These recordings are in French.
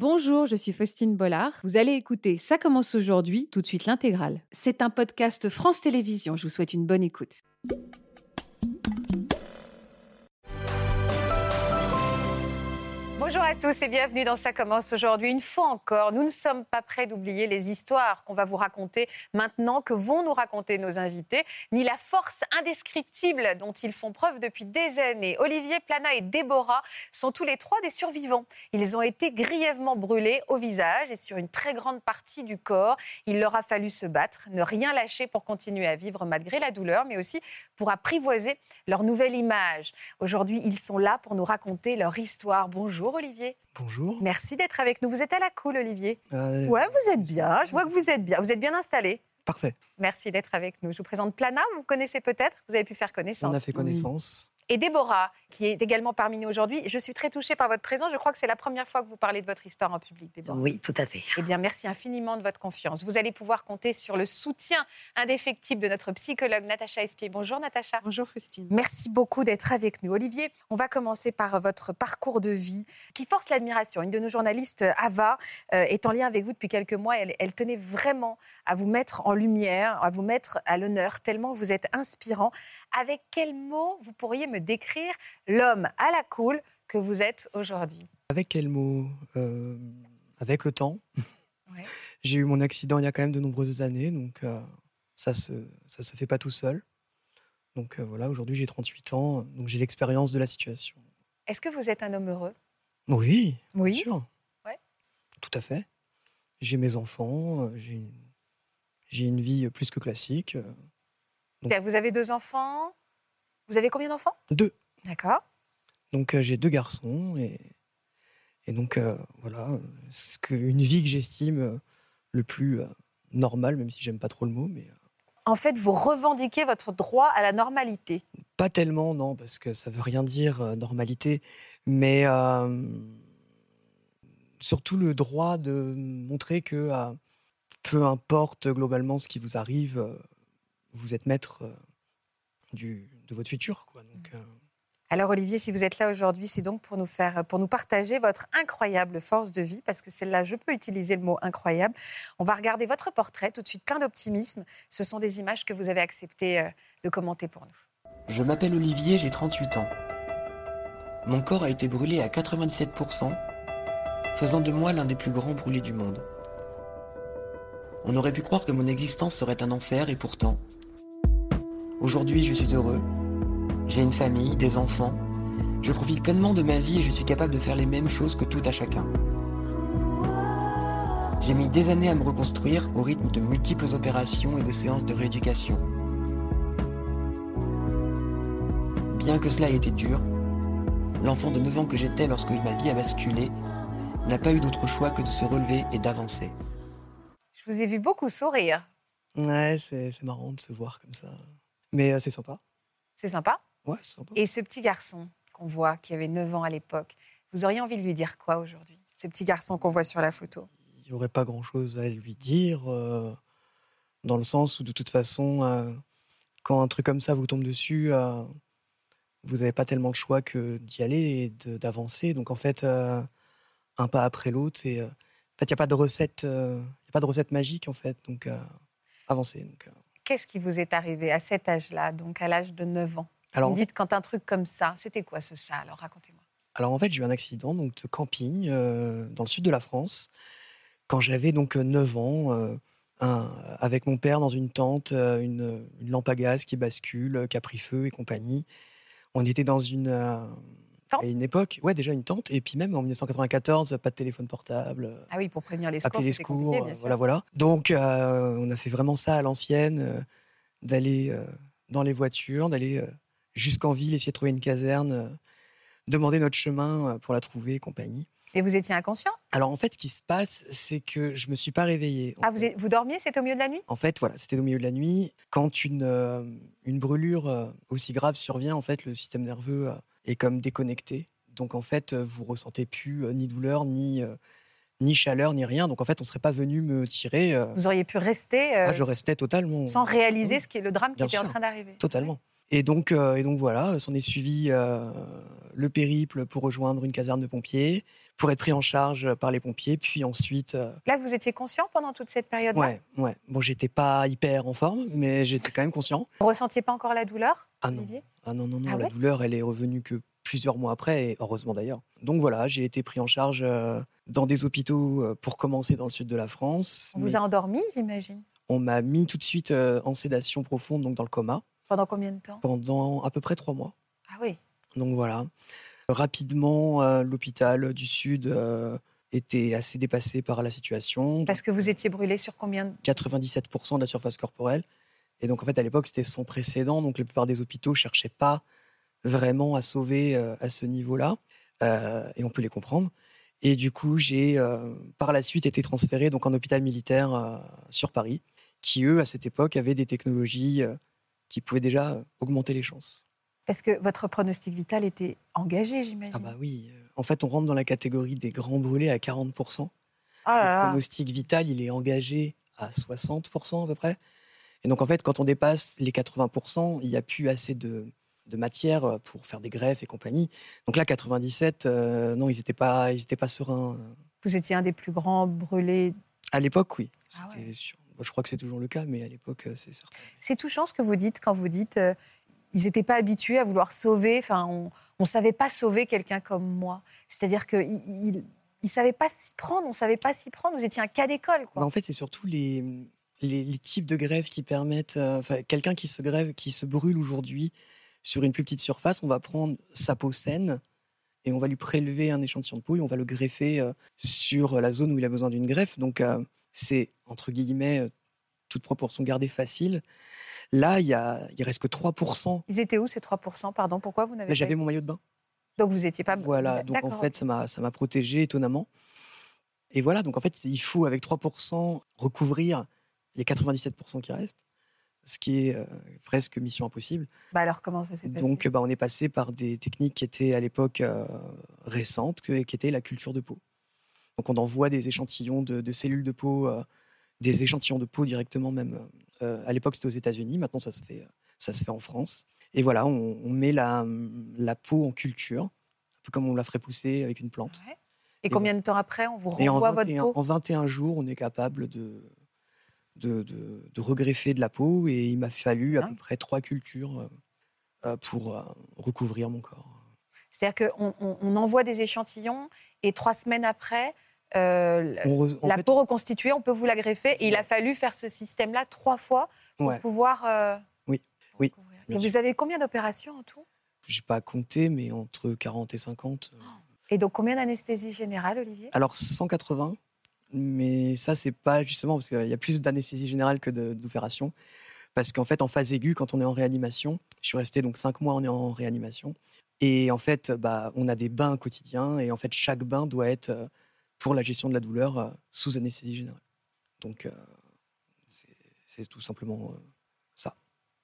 Bonjour, je suis Faustine Bollard. Vous allez écouter Ça commence aujourd'hui, tout de suite l'intégrale. C'est un podcast France Télévisions. Je vous souhaite une bonne écoute. Bonjour à tous et bienvenue dans Ça commence aujourd'hui. Une fois encore, nous ne sommes pas prêts d'oublier les histoires qu'on va vous raconter maintenant, que vont nous raconter nos invités, ni la force indescriptible dont ils font preuve depuis des années. Olivier Plana et Déborah sont tous les trois des survivants. Ils ont été grièvement brûlés au visage et sur une très grande partie du corps. Il leur a fallu se battre, ne rien lâcher pour continuer à vivre malgré la douleur, mais aussi pour apprivoiser leur nouvelle image. Aujourd'hui, ils sont là pour nous raconter leur histoire. Bonjour Olivier. Bonjour. Merci d'être avec nous. Vous êtes à la cool, Olivier Euh, Ouais, vous êtes bien. Je vois que vous êtes bien. Vous êtes bien installé. Parfait. Merci d'être avec nous. Je vous présente Plana. Vous connaissez peut-être. Vous avez pu faire connaissance. On a fait connaissance. Et Déborah, qui est également parmi nous aujourd'hui. Je suis très touchée par votre présence. Je crois que c'est la première fois que vous parlez de votre histoire en public, Déborah. Oui, tout à fait. Eh bien, merci infiniment de votre confiance. Vous allez pouvoir compter sur le soutien indéfectible de notre psychologue Natacha Espier. Bonjour Natacha. Bonjour Faustine. Merci beaucoup d'être avec nous. Olivier, on va commencer par votre parcours de vie qui force l'admiration. Une de nos journalistes, Ava, euh, est en lien avec vous depuis quelques mois. Elle, elle tenait vraiment à vous mettre en lumière, à vous mettre à l'honneur, tellement vous êtes inspirant. Avec quels mots vous pourriez me décrire l'homme à la cool que vous êtes aujourd'hui? Avec quel mot? Euh, Avec le temps. Ouais. J'ai eu mon accident il y a quand même de nombreuses années, donc euh, ça se ça se fait pas tout seul. Donc euh, voilà, aujourd'hui j'ai 38 ans, donc j'ai l'expérience de la situation. Est-ce que vous êtes un homme heureux? Oui, Oui. bien sûr. Ouais. Tout à fait. J'ai mes enfants, j'ai une, j'ai une vie plus que classique. Donc- Vous avez deux enfants Vous avez combien d'enfants? Deux. D'accord. Donc euh, j'ai deux garçons et, et donc euh, voilà, c'est une vie que j'estime euh, le plus euh, normal, même si j'aime pas trop le mot, mais En fait, vous revendiquez votre droit à la normalité. pas tellement non, parce que ça veut rien dire normalité, mais surtout le droit de montrer que peu importe globalement ce qui vous arrive, vous êtes maître euh, du, de votre futur, quoi. Donc, euh, Alors Olivier, si vous êtes là aujourd'hui, c'est donc pour nous faire, pour nous partager votre incroyable force de vie, parce que celle-là, je peux utiliser le mot incroyable. On va regarder votre portrait tout de suite, plein d'optimisme. Ce sont des images que vous avez accepté euh, de commenter pour nous. Je m'appelle Olivier, j'ai 38 ans. Mon corps a été brûlé à 97%, faisant de moi l'un des plus grands brûlés du monde. On aurait pu croire que mon existence serait un enfer et pourtant. Aujourd'hui, je suis heureux. J'ai une famille, des enfants. Je profite pleinement de ma vie et je suis capable de faire les mêmes choses que tout à chacun. J'ai mis des années à me reconstruire au rythme de multiples opérations et de séances de rééducation. Bien que cela ait été dur, l'enfant de 9 ans que j'étais lorsque ma vie a basculé n'a pas eu d'autre choix que de se relever et d'avancer. Je vous ai vu beaucoup sourire. ouais, c'est c'est marrant de se voir comme ça, mais euh, c'est sympa. C'est sympa. Ouais, c'est sympa. Et ce petit garçon qu'on voit, qui avait 9 ans à l'époque, vous auriez envie de lui dire quoi aujourd'hui Ce petit garçon qu'on voit sur la photo? il n'y aurait pas grand-chose à lui dire, euh, dans le sens où de toute façon, euh, quand un truc comme ça vous tombe dessus, euh, vous n'avez pas tellement le choix que d'y aller et d'avancer. Donc en fait, un pas après l'autre, et en fait, il n'y a pas de recette, il y a pas de recette magique en fait. Donc avancer. Donc. Qu'est-ce qui vous est arrivé à cet âge-là, donc à l'âge de 9 ans? Alors, Vous me dites quand un truc comme ça, c'était quoi ce ça? Alors racontez-moi. alors en fait, j'ai eu un accident donc de camping euh, dans le sud de la France quand j'avais donc euh, 9 ans. euh, un- avec mon père dans une tente, euh, une, une lampe à gaz qui bascule, euh, qui a pris feu et compagnie. On était dans une, euh, Tente à une époque, ouais, déjà une tente, et puis même en 1994, pas de téléphone portable, euh, Ah oui, pour prévenir les secours, appeler les secours, euh, voilà, voilà. Donc, euh, on a fait vraiment ça à l'ancienne, euh, d'aller euh, dans les voitures, d'aller jusqu'en ville, essayer de trouver une caserne, demander notre chemin pour la trouver et compagnie. Et vous étiez inconscient? Alors en fait, ce qui se passe, c'est que je me suis pas réveillé. Ah, vous, vous dormiez C'était au milieu de la nuit? En fait, voilà, c'était au milieu de la nuit. Quand une, euh, une brûlure euh, aussi grave survient, en fait, le système nerveux euh, est comme déconnecté. Donc, en fait, euh, vous ressentez plus euh, ni douleur, ni, euh, ni chaleur, ni rien. Donc, en fait, on serait pas venu me tirer. Vous auriez pu rester euh, ah, je restais totalement. sans réaliser oui. ce qui est le drame qui était en train d'arriver. Totalement. Et donc, euh, et donc voilà, s'en est suivi euh, le périple pour rejoindre une caserne de pompiers, pour être pris en charge par les pompiers, puis ensuite. euh, Là, vous étiez conscient pendant toute cette période-là? Ouais, ouais. Bon, j'étais pas hyper en forme, mais j'étais quand même conscient. Vous ressentiez pas encore la douleur Ah non. Ah non, non, non, Ah la ouais? douleur, elle est revenue que plusieurs mois après, et heureusement d'ailleurs. Donc voilà, j'ai été pris en charge euh, dans des hôpitaux euh, pour commencer dans le sud de la France. On vous a endormi, j'imagine? On m'a mis tout de suite euh, en sédation profonde, donc dans le coma, Pendant combien de temps? Pendant à peu près trois mois. Ah oui. Donc voilà. Rapidement, euh, l'hôpital du Sud euh, était assez dépassé par la situation. Parce que vous étiez brûlé sur combien de... 97% de la surface corporelle. Et donc en fait, à l'époque, c'était sans précédent. Donc la plupart des hôpitaux cherchaient pas vraiment à sauver euh, à ce niveau-là. Et on peut les comprendre. Et du coup, j'ai par la suite été transféré donc en hôpital militaire sur Paris, qui eux, à cette époque, avaient des technologies qui pouvaient déjà augmenter les chances. Parce que votre pronostic vital était engagé, j'imagine. Ah bah oui. euh, En fait, on rentre dans la catégorie des grands brûlés à 40%. Oh là Le pronostic vital, il est engagé à 60% à peu près. Et donc, en fait, quand on dépasse les 80%, il n'y a plus assez de, de matière pour faire des greffes et compagnie. Donc là, 97, euh, non, ils n'étaient pas, ils étaient pas sereins. Vous étiez un des plus grands brûlés. À l'époque, oui. Ah ouais. Bon, je crois que c'est toujours le cas, mais à l'époque, euh, c'est certain. C'est touchant ce que vous dites quand vous dites euh, ils n'étaient pas habitués à vouloir sauver. Enfin, on ne savait pas sauver quelqu'un comme moi. C'est-à-dire qu'ils il, il savaient pas s'y prendre. On ne savait pas s'y prendre. Vous étiez un cas d'école. Bah, en fait, c'est surtout les, types de grèves qui permettent. euh, quelqu'un qui se grève, qui se brûle aujourd'hui sur une plus petite surface, on va prendre sa peau saine et on va lui prélever un échantillon de peau et on va le greffer euh, sur la zone où il a besoin d'une greffe. Donc, euh, c'est entre guillemets euh, toute proportion gardée facile. Là, il y a, il reste que 3%. Ils étaient où ces 3% Pardon, pourquoi vous n'avez pas j'avais mon maillot de bain. Donc vous n'étiez pas. Voilà, donc en fait, ça m'a, protégé étonnamment. Et voilà, donc en fait, il faut avec 3% recouvrir les 97% qui restent, ce qui est euh, presque mission impossible. Bah alors comment ça s'est passé? Donc bah, on est passé par des techniques qui étaient à l'époque euh, récentes, qui étaient la culture de peau. Donc on envoie des échantillons de, de cellules de peau, euh, des échantillons de peau directement même. euh, à l'époque c'était aux États-Unis, maintenant ça se fait, ça se fait en France. Et voilà, on, on met la, la peau en culture, un peu comme on la ferait pousser avec une plante. Ouais. Et combien de temps après on vous renvoie votre 21, peau? en 21 jours, on est capable de, de, de, de regreffer de la peau et il m'a fallu à peu près trois cultures euh, euh, pour euh, recouvrir mon corps. C'est-à-dire qu'on on, on envoie des échantillons et trois semaines après, euh, On re- la fait, peau reconstituée, on peut vous la greffer. Et il a fallu faire ce système-là trois fois pour ouais, pouvoir. euh, Oui, pour oui, Et vous avez combien d'opérations en tout? J'ai pas compté, mais entre 40 et 50. euh. Et donc combien d'anesthésie générale, Olivier? Alors 180, mais ça c'est pas justement parce qu'il y a plus d'anesthésie générale que de- d'opération. Parce qu'en fait, en phase aiguë, quand on est en réanimation, je suis resté donc cinq mois en, en réanimation. Et en fait, bah, on a des bains quotidiens et en fait, chaque bain doit être euh, pour la gestion de la douleur euh, sous anesthésie générale. Donc, euh, c'est- tout simplement euh, ça.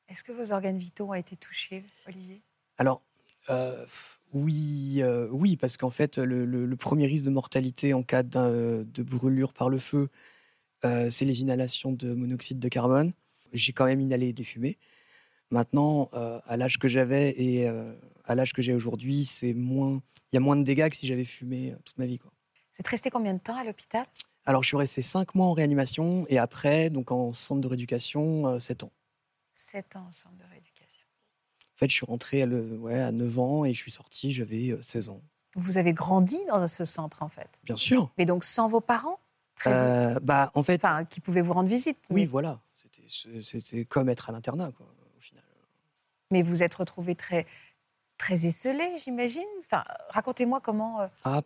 Est-ce que vos organes vitaux ont été touchés, Olivier? Alors, euh, oui, euh, oui, parce qu'en fait, le, le- le premier risque de mortalité en cas de brûlure par le feu, euh, c'est les inhalations de monoxyde de carbone. J'ai quand même inhalé des fumées. Maintenant, à l'âge que j'avais et à l'âge que j'ai aujourd'hui, c'est moins. Il y a moins de dégâts que si j'avais fumé toute ma vie. Quoi. Vous êtes resté combien de temps à l'hôpital? Alors, je suis resté cinq mois en réanimation et après, donc en centre de rééducation, euh, sept ans. Sept ans au centre de rééducation. En fait, je suis rentré à, le, ouais, à 9 ans et je suis sorti, j'avais euh, 16 ans. Vous avez grandi dans ce centre, en fait? Bien sûr. Mais donc sans vos parents? Très- Euh, bah, en fait, Enfin, qui pouvaient vous rendre visite. Oui, mais, voilà. C'était- C'était comme être à l'internat, quoi, au final. mais vous êtes retrouvé très, très esselé, j'imagine? Enfin, racontez-moi comment. euh, Ah,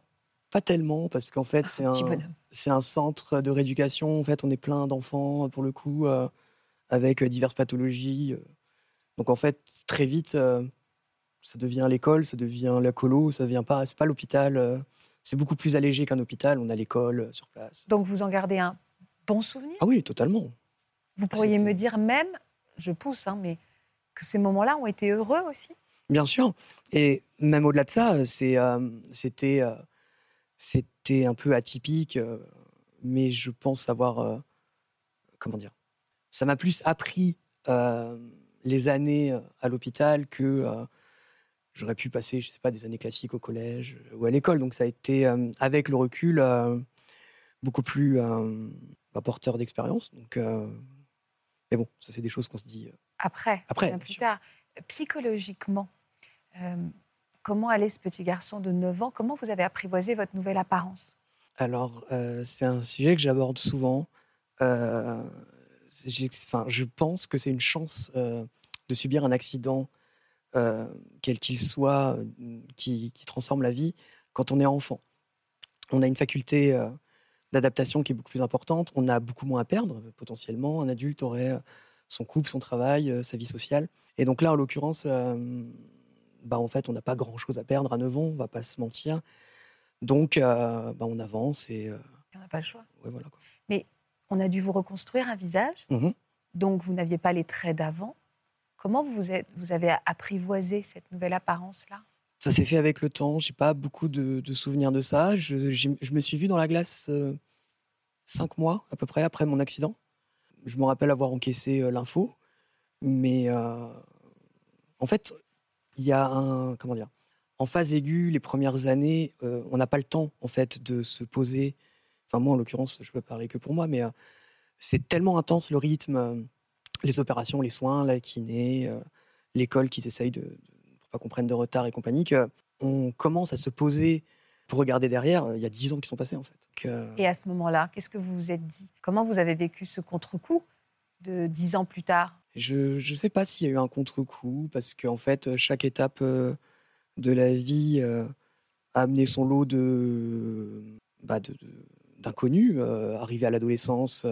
pas tellement, parce qu'en fait, c'est petit un, c'est un centre de rééducation. En fait, on est plein d'enfants, pour le coup, euh, avec euh, diverses pathologies. euh. Donc, en fait, très vite, euh, ça devient l'école, ça devient la colo, ça devient pas, c'est pas l'hôpital. euh. c'est beaucoup plus allégé qu'un hôpital. On a l'école euh, sur place. Donc vous en gardez un bon souvenir? Ah oui, totalement. Vous pourriez me dire même, je pousse, hein, mais que ces moments-là ont été heureux aussi? Bien sûr. Et même au-delà de ça, c'est, euh, c'était, euh, c'était un peu atypique, euh, mais je pense avoir, euh, comment dire, ça m'a plus appris euh, les années à l'hôpital que j'aurais pu passer, je sais pas, des années classiques au collège ou à l'école. Donc ça a été, avec le recul, beaucoup plus bah, porteur d'expérience. Donc, mais bon, ça c'est des choses qu'on se dit après, après plus tard. Psychologiquement, comment allait ce petit garçon de 9 ans? Comment vous avez apprivoisé votre nouvelle apparence? Alors, c'est un sujet que j'aborde souvent. enfin, je pense que c'est une chance de subir un accident euh, quel qu'il soit, euh, qui, transforme la vie quand on est enfant. On a une faculté euh, d'adaptation qui est beaucoup plus importante, on a beaucoup moins à perdre potentiellement. Un adulte aurait son couple, son travail, sa vie sociale. Et donc là, en l'occurrence, bah, en fait, on n'a pas grand-chose à perdre à 9 ans, on va pas se mentir. Donc, bah, on avance et... on n'a pas le choix. voilà, Mais on a dû vous reconstruire un visage, mmh donc vous n'aviez pas les traits d'avant. Comment vous, êtes, vous avez apprivoisé cette nouvelle apparence-là? Ça s'est fait avec le temps. J'ai pas beaucoup de, souvenirs de ça. Je, me suis vu dans la glace euh, cinq mois à peu près après mon accident. Je me rappelle avoir encaissé euh, l'info, mais euh, en fait, il y a un comment dire en phase aiguë, les premières années, on n'a pas le temps en fait de se poser. Enfin moi, en l'occurrence, je peux parler que pour moi, mais c'est tellement intense le rythme les opérations, les soins, la kiné, euh, l'école qu'ils essayent de, pour pas qu'on prenne de retard et compagnie, qu'on commence à se poser pour regarder derrière. Euh, il y a dix ans qui sont passés en fait. Et à ce moment-là, qu'est-ce que vous vous êtes dit? Comment vous avez vécu ce contre-coup de dix ans plus tard? Je ne sais pas s'il y a eu un contre-coup parce qu'en fait, chaque étape euh, de la vie a amené son lot de, bah d'inconnus. arrivé à l'adolescence,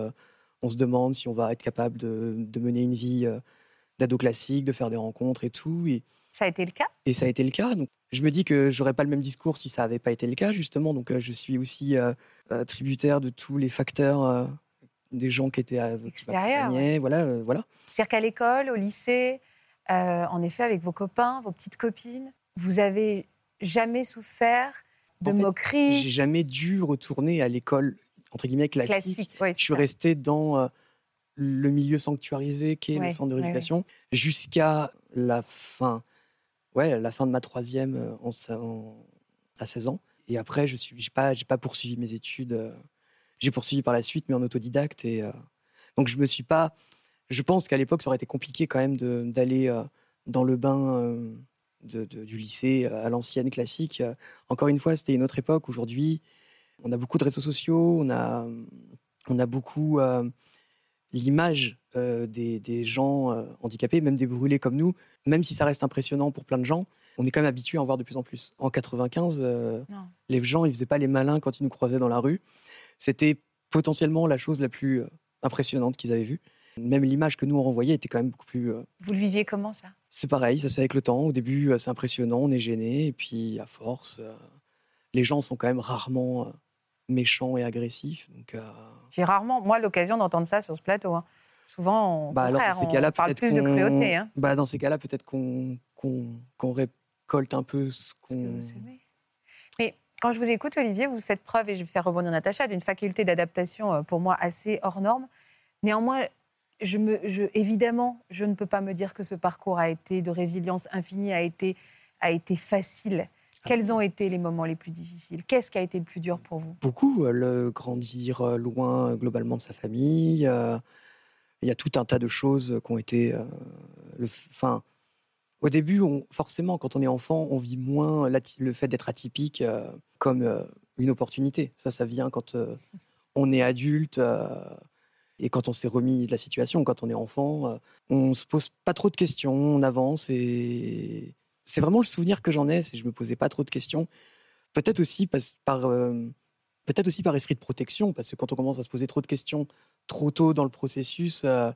on se demande si on va être capable de, mener une vie euh, d'ado classique, de faire des rencontres et tout. Et, ça a été le cas? Et ça a été le cas. Donc, je me dis que j'aurais pas le même discours si ça n'avait pas été le cas, justement. Donc, euh, je suis aussi euh, tributaire de tous les facteurs des gens qui étaient à extérieur. Voilà, voilà. C'est-à-dire qu'à l'école, au lycée, en effet, avec vos copains, vos petites copines, vous avez jamais souffert de moqueries J'ai jamais dû retourner à l'école entre guillemets classique. je suis resté dans euh, le milieu sanctuarisé qui est le centre de rééducation jusqu'à la fin, ouais, la fin de ma troisième euh, en, à 16 ans. Et après, je pas, j'ai pas poursuivi mes études. Euh, j'ai poursuivi par la suite, mais en autodidacte. Et donc, je me suis pas. Je pense qu'à l'époque, ça aurait été compliqué quand même d'aller dans le bain. De, du lycée à l'ancienne classique. Encore une fois, c'était une autre époque. Aujourd'hui, on a beaucoup de réseaux sociaux, on a, on a beaucoup euh, l'image euh, des, gens euh, handicapés, même des brûlés comme nous, même si ça reste impressionnant pour plein de gens, on est quand même habitué à en voir de plus en plus. En 95, les gens, ils faisaient pas les malins quand ils nous croisaient dans la rue. C'était potentiellement la chose la plus impressionnante qu'ils avaient vue. Même l'image que nous on renvoyait était quand même beaucoup plus. Vous le viviez comment ça? C'est pareil, ça se fait avec le temps. Au début, c'est impressionnant, on est gêné, et puis à force, les gens sont quand même rarement méchant et agressif. Donc, euh, J'ai rarement, moi, l'occasion d'entendre ça sur ce plateau. Hein. Souvent, on, bah, alors, ces on parle plus de cruauté. Hein. Bah, dans ces cas-là, peut-être qu'on récolte un peu ce qu'on... Mais quand je vous écoute, Olivier, vous faites preuve, et je vais faire rebondir Natacha, d'une faculté d'adaptation euh, pour moi assez hors norme. Néanmoins, évidemment, je ne peux pas me dire que ce parcours a été de résilience infinie, a été, facile. Quels ont été les moments les plus difficiles? Qu'est-ce qui a été le plus dur pour vous? Beaucoup. Euh, le grandir euh, loin globalement de sa famille. Il y a tout un tas de choses qui ont été. enfin, au début, forcément, quand on est enfant, on vit moins le fait d'être atypique comme une opportunité. Ça, ça vient quand on est adulte et quand on s'est remis de la situation. Quand on est enfant, on se pose pas trop de questions, on avance et c'est vraiment le souvenir que j'en ai, si je me posais pas trop de questions. Peut-être aussi par, euh, peut-être aussi par esprit de protection, parce que quand on commence à se poser trop de questions trop tôt dans le processus, euh,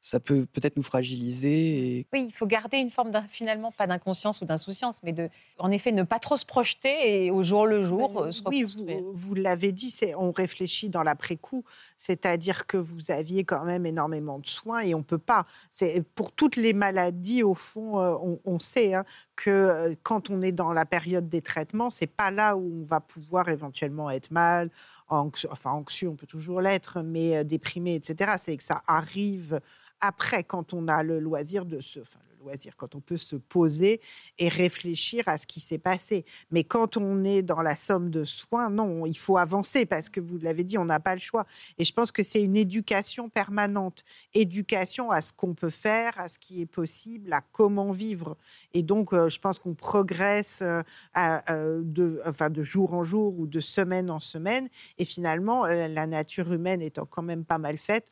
ça peut peut-être nous fragiliser. Et... Oui, il faut garder une forme, finalement, pas d'inconscience ou d'insouciance, mais de, en effet, ne pas trop se projeter et au jour le jour ben, euh, se Oui, vous, vous l'avez dit, on réfléchit dans l'après-coup, c'est-à-dire que vous aviez quand même énormément de soins et on peut pas. C'est pour toutes les maladies, au fond, euh, on, sait hein, que euh, quand on est dans la période des traitements, c'est pas là où on va pouvoir éventuellement être mal, anxieux, enfin anxieux, on peut toujours l'être, mais déprimé, etc. C'est que ça arrive après, quand on a le loisir de se, enfin, le loisir, quand on peut se poser et réfléchir à ce qui s'est passé. Mais quand on est dans la somme de soins, non, il faut avancer parce que vous l'avez dit, on n'a pas le choix. Et je pense que c'est une éducation permanente, éducation à ce qu'on peut faire, à ce qui est possible, à comment vivre. Et donc, euh, je pense qu'on progresse euh, euh, de, enfin, de jour en jour ou de semaine en semaine. Et finalement, la nature humaine étant quand même pas mal faite,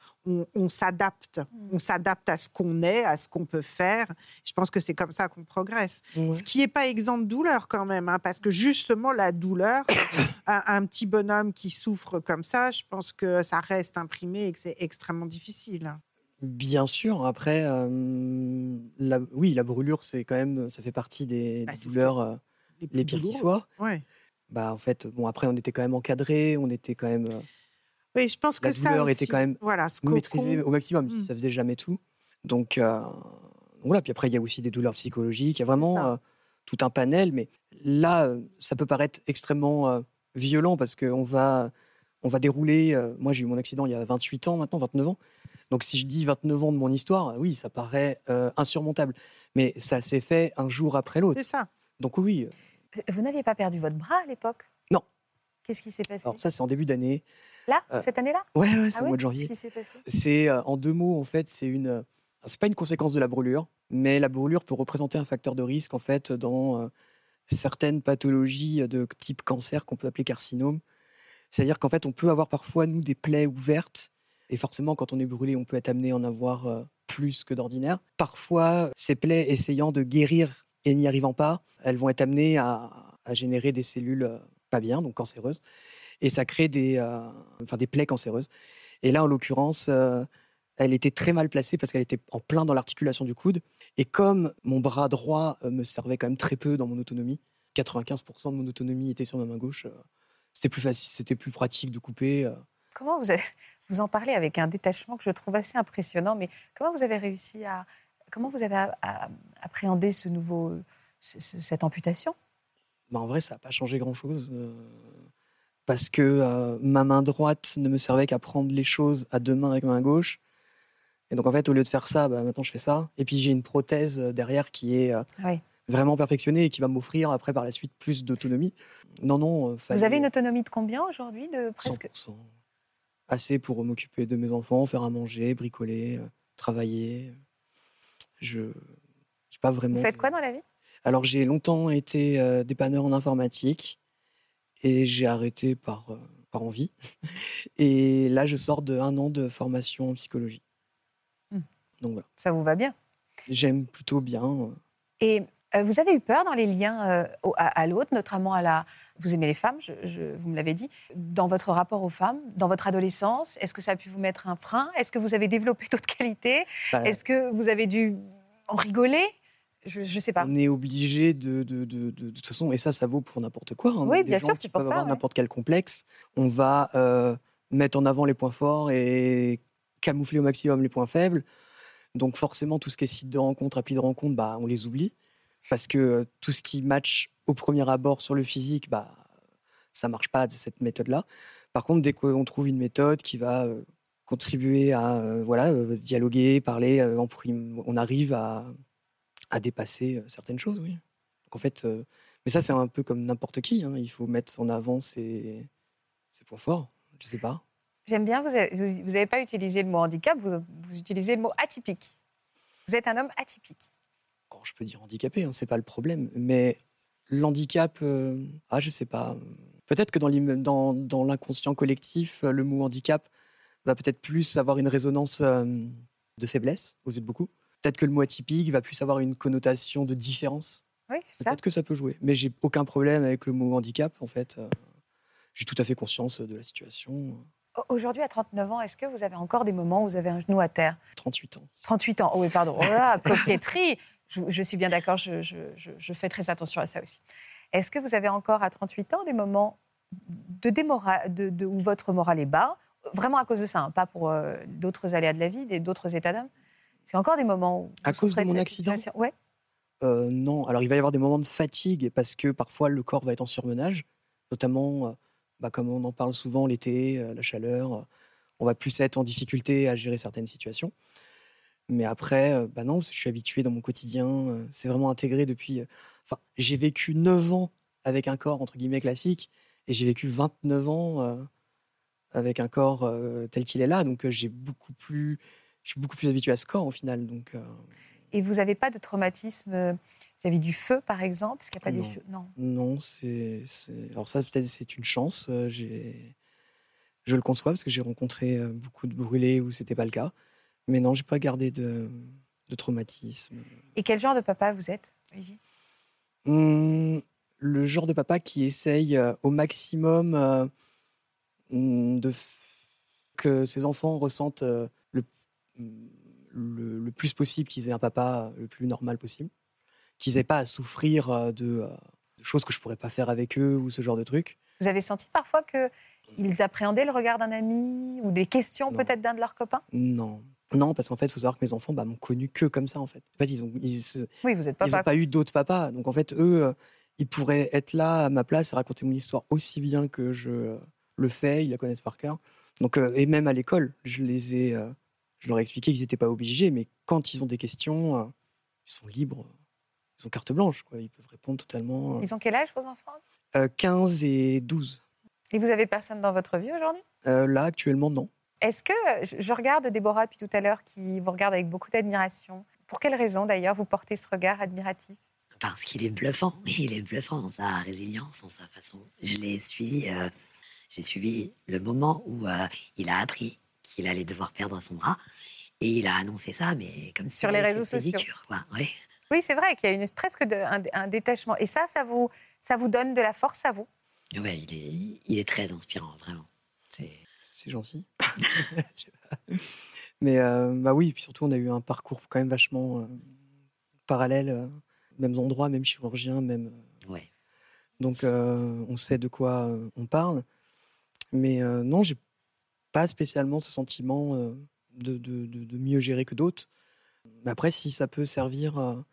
on, s'adapte. On s'adapte à ce qu'on est, à ce qu'on peut faire. Je pense que c'est comme ça qu'on progresse. Ouais. Ce qui n'est pas exempt de douleur quand même, hein, parce que justement, la douleur, un, un petit bonhomme qui souffre comme ça, je pense que ça reste imprimé et que c'est extrêmement difficile. Bien sûr. Après, euh, la- oui, la brûlure, c'est quand même, ça fait partie des, Bah, des douleurs euh, plus les pires qui soient. Ouais. Bah, en fait, bon, après, on était quand même encadré, on était quand même euh, Oui, je pense La que ça douleur aussi, était quand même voilà, ce maîtrisé cocon. au maximum. Mm. Ça faisait jamais tout. Donc, euh, voilà. Puis après, il y a aussi des douleurs psychologiques. Il y a vraiment ça. euh, tout un panel. Mais là, euh, ça peut paraître extrêmement euh, violent parce qu'on va, on va dérouler. euh, moi, j'ai eu mon accident il y a 28 ans maintenant, 29 ans. Donc, si je dis 29 ans de mon histoire, oui, ça paraît euh, insurmontable. Mais ça s'est fait un jour après l'autre. C'est ça. Donc, oui. Vous n'aviez pas perdu votre bras à l'époque? Non. Qu'est-ce qui s'est passé? Alors, ça, c'est en début d'année. Là, euh, cette année-là Ouais, ouais, c'est Ah au mois de janvier. Qu'est-ce qui s'est passé? C'est euh, en deux mots en fait, c'est une euh, c'est pas une conséquence de la brûlure, mais la brûlure peut représenter un facteur de risque en fait dans certaines pathologies de type cancer qu'on peut appeler carcinome. C'est-à-dire qu'en fait, on peut avoir parfois nous des plaies ouvertes et forcément quand on est brûlé, on peut être amené à en avoir plus que d'ordinaire. Parfois, ces plaies essayant de guérir et n'y arrivant pas, elles vont être amenées à, à générer des cellules pas bien, donc cancéreuses, et ça crée des, euh, enfin, des plaies cancéreuses. Et là, en l'occurrence, euh, elle était très mal placée parce qu'elle était en plein dans l'articulation du coude. Et comme mon bras droit euh, me servait quand même très peu dans mon autonomie, 95% de mon autonomie était sur ma main gauche, c'était plus facile, c'était plus pratique de couper. Comment vous, avez- vous en parlez avec un détachement que je trouve assez impressionnant, mais comment vous avez réussi à. Comment vous avez à- à- appréhendé ce nouveau, ce- ce- cette amputation? Bah, en vrai, ça n'a pas changé grand-chose. euh, parce que euh, ma main droite ne me servait qu'à prendre les choses à deux mains avec ma main gauche. Et donc, en fait, au lieu de faire ça, bah, maintenant, je fais ça. Et puis, j'ai une prothèse euh, derrière qui est euh, Oui. vraiment perfectionnée et qui va m'offrir après, par la suite, plus d'autonomie. Non, non. Vous avez une autonomie de combien aujourd'hui de presque? 100%. Assez pour m'occuper de mes enfants, faire à manger, bricoler, travailler. Je n'ai pas vraiment. Vous faites quoi dans la vie? Alors j'ai longtemps été euh, dépanneur en informatique et j'ai arrêté par, euh, par envie. Et là je sors de un an de formation en psychologie. Hmm. Donc voilà, Ça vous va bien? J'aime plutôt bien. euh. Et euh, vous avez eu peur dans les liens euh, au- à, à l'autre, notamment à la. Vous aimez les femmes, je- je- vous me l'avez dit. Dans votre rapport aux femmes, dans votre adolescence, est-ce que ça a pu vous mettre un frein? Est-ce que vous avez développé d'autres qualités? Bah, Est-ce que vous avez dû en rigoler? Je ne sais pas. on est obligé de, de, de, de, de toute façon, et ça, ça vaut pour n'importe quoi. hein. Oui, bien sûr, c'est pour ça, avoir ouais. n'importe quel complexe. On va euh, mettre en avant les points forts et camoufler au maximum les points faibles. Donc forcément, tout ce qui est site de rencontre, appli de rencontre, bah, on les oublie. Parce que euh, tout ce qui match au premier abord sur le physique, bah, ça marche pas de cette méthode-là. Par contre, dès qu'on trouve une méthode qui va euh, contribuer à euh, voilà, dialoguer, parler, on arrive à, à dépasser euh, certaines choses, oui. Donc en fait, euh, mais ça c'est un peu comme n'importe qui. hein, Il faut mettre en avant ses, ses points forts. Je sais pas. J'aime bien, vous n'avez pas utilisé le mot handicap, vous, vous utilisez le mot atypique. Vous êtes un homme atypique. Alors, je peux dire handicapé, hein, c'est pas le problème. Mais l'handicap, euh, ah je sais pas. Peut-être que dans l'inconscient collectif, euh, le mot handicap va peut-être plus avoir une résonance euh, de faiblesse aux yeux de beaucoup. Peut-être que le mot atypique va plus avoir une connotation de différence. Oui, c'est ça. Peut-être que ça peut jouer. Mais j'ai aucun problème avec le mot handicap, en fait. euh, j'ai tout à fait conscience de la situation. Au- Aujourd'hui, à 39 ans, est-ce que vous avez encore des moments où vous avez un genou à terre? 38 ans. 38 ans, oh oui, pardon. Oh là, coquetterie je, je suis bien d'accord, je, je- je- je fais très attention à ça aussi. Est-ce que vous avez encore à 38 ans des moments de démora- de, de- où votre morale est bas? Vraiment à cause de ça, hein, pas pour euh, d'autres aléas de la vie, d'autres états d'âme? C'est encore des moments où. À cause de mon accident Ouais. Euh, non, alors il va y avoir des moments de fatigue parce que parfois le corps va être en surmenage, notamment, euh, bah, comme on en parle souvent l'été, euh, la chaleur, on va plus être en difficulté à gérer certaines situations. Mais après, bah non, je suis habitué dans mon quotidien. c'est vraiment intégré depuis. Enfin, j'ai vécu 9 ans avec un corps entre guillemets classique et j'ai vécu 29 ans avec un corps tel qu'il est là. Donc j'ai beaucoup plus, je suis beaucoup plus habitué à ce corps au final. Donc. Et vous n'avez pas de traumatisme vis-à-vis du feu, par exemple Parce qu'il n'y a pas non. des. Non. Non, c'est. Alors, ça, peut-être, c'est une chance. J'ai je le conçois parce que j'ai rencontré beaucoup de brûlés où c'était pas le cas. Mais non, j'ai pas gardé de, de, traumatisme. Et quel genre de papa vous êtes, Olivier mmh, Le genre de papa qui essaye au maximum mmh, de que ses enfants ressentent mmh, le, le plus possible qu'ils aient un papa le plus normal possible, qu'ils n'aient pas à souffrir de, de, choses que je pourrais pas faire avec eux ou ce genre de trucs. Vous avez senti parfois qu'ils appréhendaient le regard d'un ami ou des questions peut-être d'un de leurs copains? Non. Non, parce qu'en fait, il faut savoir que mes enfants bah, m'ont connu que comme ça, en fait. En fait, ils ont, ils oui, vous êtes papa. Ils n'ont pas eu d'autres papas. Donc, en fait, eux, ils pourraient être là à ma place et raconter mon histoire aussi bien que je le fais. Ils la connaissent par cœur. Donc, et même à l'école, je les ai, je leur ai expliqué qu'ils n'étaient pas obligés, mais quand ils ont des questions, ils sont libres. Ils ont carte blanche, quoi. Ils peuvent répondre totalement. Ils ont quel âge, vos enfants? 15 et 12. Et vous avez personne dans votre vie aujourd'hui? Là, actuellement, non. Est-ce que, je regarde Déborah depuis tout à l'heure qui vous regarde avec beaucoup d'admiration. Pour quelle raison d'ailleurs vous portez ce regard admiratif? Parce qu'il est bluffant. Il est bluffant dans sa résilience, dans sa façon. Je l'ai suivi, euh, j'ai suivi le moment où euh, il a appris qu'il allait devoir perdre son bras. Et il a annoncé ça, mais comme Sur les réseaux sociaux. Oui, oui c'est vrai qu'il y a une, presque de, un, un, détachement. Et ça, ça vous, ça vous donne de la force à vous? Oui, il est, il est très inspirant, vraiment. C'est gentil. Mais euh, bah oui, puis surtout, on a eu un parcours quand même vachement euh, parallèle, euh, mêmes endroits, même chirurgien, même. Ouais. Donc, on sait de quoi on parle. Mais non, j'ai pas spécialement ce sentiment de, de, mieux gérer que d'autres. Mais après, si ça peut servir.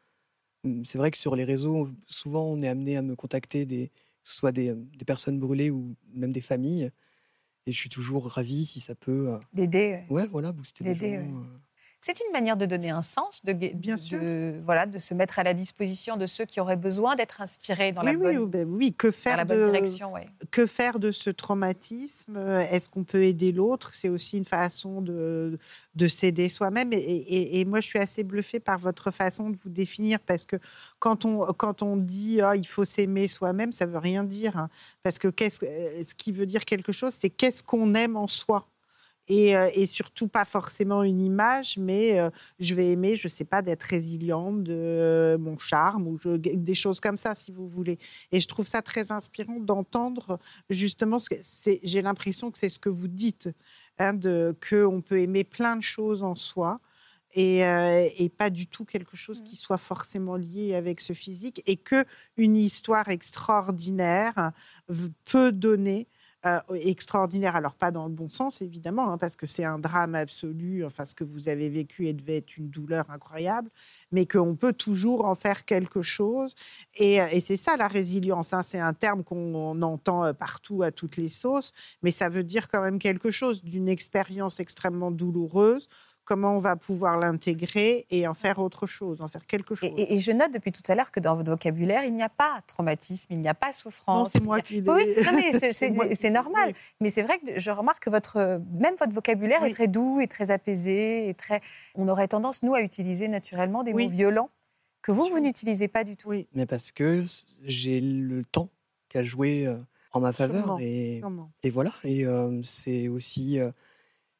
c'est vrai que sur les réseaux, souvent, on est amené à me contacter des, soit des, des personnes brûlées ou même des familles. Et je suis toujours ravi si ça peut. Euh... D'aider. Ouais, voilà, booster les gens. Ouais. Euh... C'est une manière de donner un sens, de, Bien de, sûr. voilà, de se mettre à la disposition de ceux qui auraient besoin d'être inspirés dans oui, la oui, bonne, ben oui, que faire dans la bonne de, direction. Ouais. Que faire de ce traumatisme? Est-ce qu'on peut aider l'autre? C'est aussi une façon de, de s'aider soi-même. Et, et, et, moi, je suis assez bluffée par votre façon de vous définir parce que quand on, quand on dit oh, il faut s'aimer soi-même, ça veut rien dire. Hein, parce que qu'est-ce, ce qui veut dire quelque chose, c'est qu'est-ce qu'on aime en soi? Et, euh, et, surtout pas forcément une image, mais euh, je vais aimer, je sais pas, d'être résiliente, de euh, mon charme ou je, des choses comme ça, si vous voulez. Et je trouve ça très inspirant d'entendre justement ce que c'est. J'ai l'impression que c'est ce que vous dites, hein, de que on peut aimer plein de choses en soi. Et, et, pas du tout quelque chose qui soit forcément lié avec ce physique et que une histoire extraordinaire peut donner euh, extraordinaire. Alors, pas dans le bon sens, évidemment, hein, parce que c'est un drame absolu. Enfin, ce que vous avez vécu et devait être une douleur incroyable, mais qu'on peut toujours en faire quelque chose. Et, et c'est ça, la résilience. Hein, c'est un terme qu'on entend partout, à toutes les sauces, mais ça veut dire quand même quelque chose d'une expérience extrêmement douloureuse comment on va pouvoir l'intégrer et en faire autre chose, en faire quelque chose. Et, et, je note depuis tout à l'heure que dans votre vocabulaire, il n'y a pas traumatisme, il n'y a pas souffrance. Non, c'est moi qui l'ai. Oui, c'est normal. Oui. Mais c'est vrai que je remarque que votre, même votre vocabulaire oui. est très doux et très apaisé. Et très... On aurait tendance, nous, à utiliser naturellement des mots violents que vous, vous n'utilisez pas du tout. Oui, mais parce que j'ai le temps qu'a joué en ma faveur. Sûrement. Et, Sûrement. et voilà. Et euh, c'est aussi. Euh,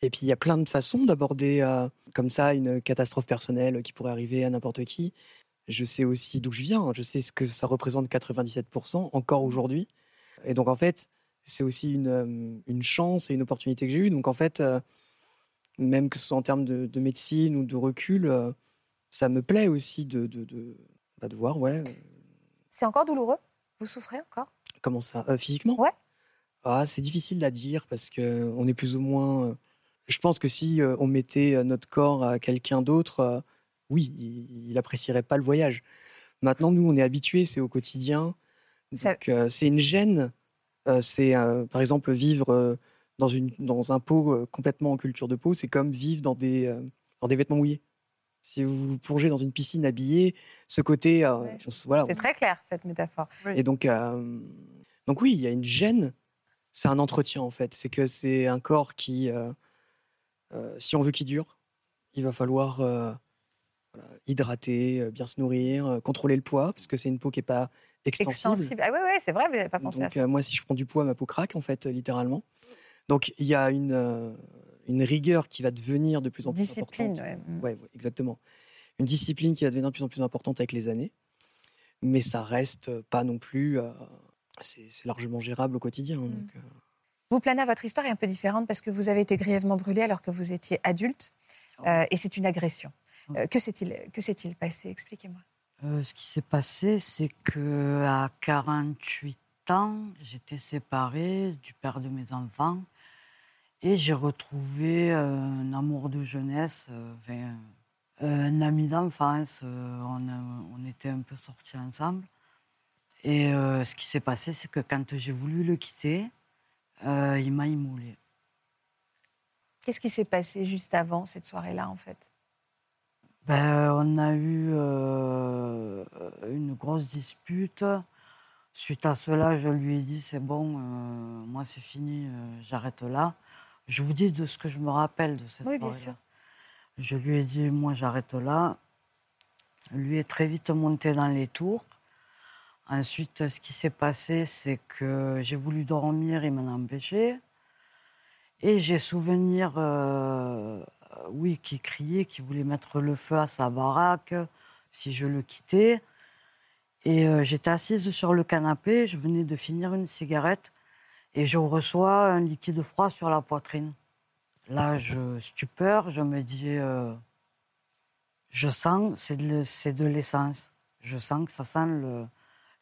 et puis il y a plein de façons d'aborder euh, comme ça une catastrophe personnelle qui pourrait arriver à n'importe qui. Je sais aussi d'où je viens, je sais ce que ça représente 97% encore aujourd'hui. Et donc en fait, c'est aussi une, une, chance et une opportunité que j'ai eue. Donc en fait, euh, même que ce soit en termes de, de médecine ou de recul, euh, ça me plaît aussi de, de, de, bah, de voir. Ouais. C'est encore douloureux? Vous souffrez encore? Comment ça? Physiquement? Ouais. Ah, c'est difficile à dire parce qu'on est plus ou moins je pense que si euh, on mettait notre corps à quelqu'un d'autre, euh, oui, il, il, apprécierait pas le voyage. Maintenant, nous, on est habitués, c'est au quotidien. Euh, c'est une gêne. c'est, par exemple, vivre dans, une, dans un pot complètement en culture de peau, c'est comme vivre dans des, dans des vêtements mouillés. Si vous vous plongez dans une piscine habillée, ce côté, euh, Ouais. on se- voilà. C'est très clair, cette métaphore. Et donc, euh, donc oui, il y a une gêne. C'est un entretien en fait. C'est que c'est un corps qui, euh, euh, si on veut qu'il dure, il va falloir euh, voilà, hydrater, euh, bien se nourrir, contrôler le poids, parce que c'est une peau qui n'est pas extensible. Extensible. Ah oui, oui, c'est vrai, vous n'avez pas pensé à ça. moi, si je prends du poids, ma peau craque en fait, littéralement. Donc il y a une, une rigueur qui va devenir de plus en plus Discipline, importante. ouais. Mm. Ouais, ouais, exactement. Une discipline qui va devenir de plus en plus importante avec les années, mais ça reste pas non plus. euh, c'est largement gérable au quotidien. Mm. donc, euh, Vous, Plana, votre histoire est un peu différente parce que vous avez été grièvement brûlé alors que vous étiez adulte euh, et c'est une agression. Euh, que s'est-il que s'est-il passé? Expliquez-moi. Euh, ce qui s'est passé, c'est que à 48 ans, j'étais séparée du père de mes enfants et j'ai retrouvé euh, un amour de jeunesse, enfin, un ami d'enfance. on, a- on était un peu sortis ensemble. Et ce qui s'est passé, c'est que quand j'ai voulu le quitter, euh, il m'a immolé. Qu'est-ce qui s'est passé juste avant cette soirée-là, en fait? Ben, on a eu euh, une grosse dispute. Suite à cela, je lui ai dit c'est bon, euh, moi c'est fini, j'arrête là. Je vous dis de ce que je me rappelle de cette Oui, bien sûr. Je lui ai dit moi j'arrête là. Lui est très vite monté dans les tours. Ensuite, ce qui s'est passé, c'est que j'ai voulu dormir, il m'en a empêché. Et j'ai souvenir, euh, oui, qui criait, qui voulait mettre le feu à sa baraque si je le quittais. Et euh, j'étais assise sur le canapé, je venais de finir une cigarette et je reçois un liquide froid sur la poitrine. Là, je stupeur, je me dis, euh, je sens, c'est de, l'essence. Je sens que ça sent le-